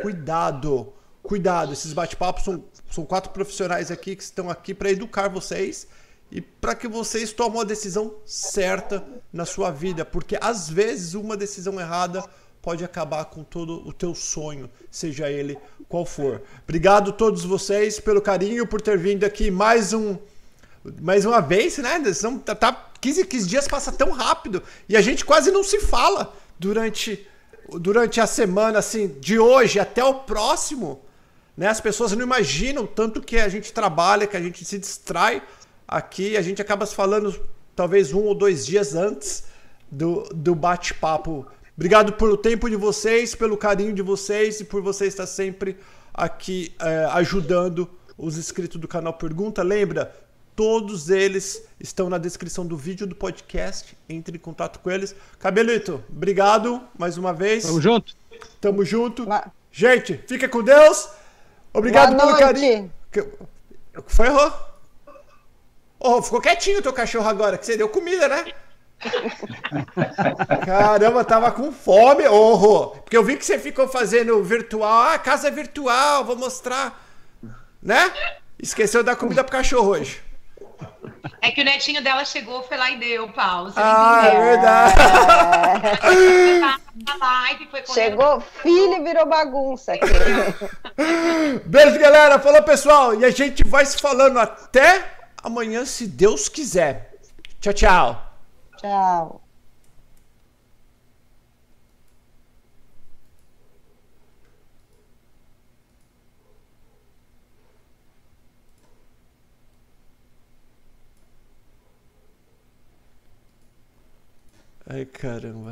Cuidado, cuidado. Esses bate-papos são, são quatro profissionais aqui que estão aqui para educar vocês e para que vocês tomem a decisão certa na sua vida, porque às vezes uma decisão errada pode acabar com todo o teu sonho, seja ele qual for. Obrigado a todos vocês pelo carinho, por ter vindo aqui mais um mais uma vez, né? São, tá, tá 15, 15 dias passa tão rápido e a gente quase não se fala durante durante a semana assim, de hoje até o próximo. Né? As pessoas não imaginam tanto que a gente trabalha, que a gente se distrai aqui, a gente acaba falando talvez um ou dois dias antes do, do bate-papo. Obrigado pelo tempo de vocês, pelo carinho de vocês e por vocês estar sempre aqui é, ajudando os inscritos do canal Pergunta. Lembra, todos eles estão na descrição do vídeo do podcast. Entre em contato com eles. Cabelito, obrigado mais uma vez. Tamo junto. Tamo junto. Gente, fica com Deus. Obrigado Boa pelo noite. carinho. Foi, Rô? Oh, ficou quietinho o teu cachorro agora, que você deu comida, né? (laughs) Caramba, tava com fome, ô Rô. Porque eu vi que você ficou fazendo virtual. Ah, casa virtual, vou mostrar. Né? Esqueceu de dar comida pro cachorro hoje. É que o netinho dela chegou, foi lá e deu, Paulo. Não Ah, é verdade. Você tá na live, foi correndo Chegou filho e virou bagunça aqui. Beijo, galera. Falou, pessoal. E a gente vai se falando até amanhã, se Deus quiser. Tchau, tchau. Tchau. Ai, caramba.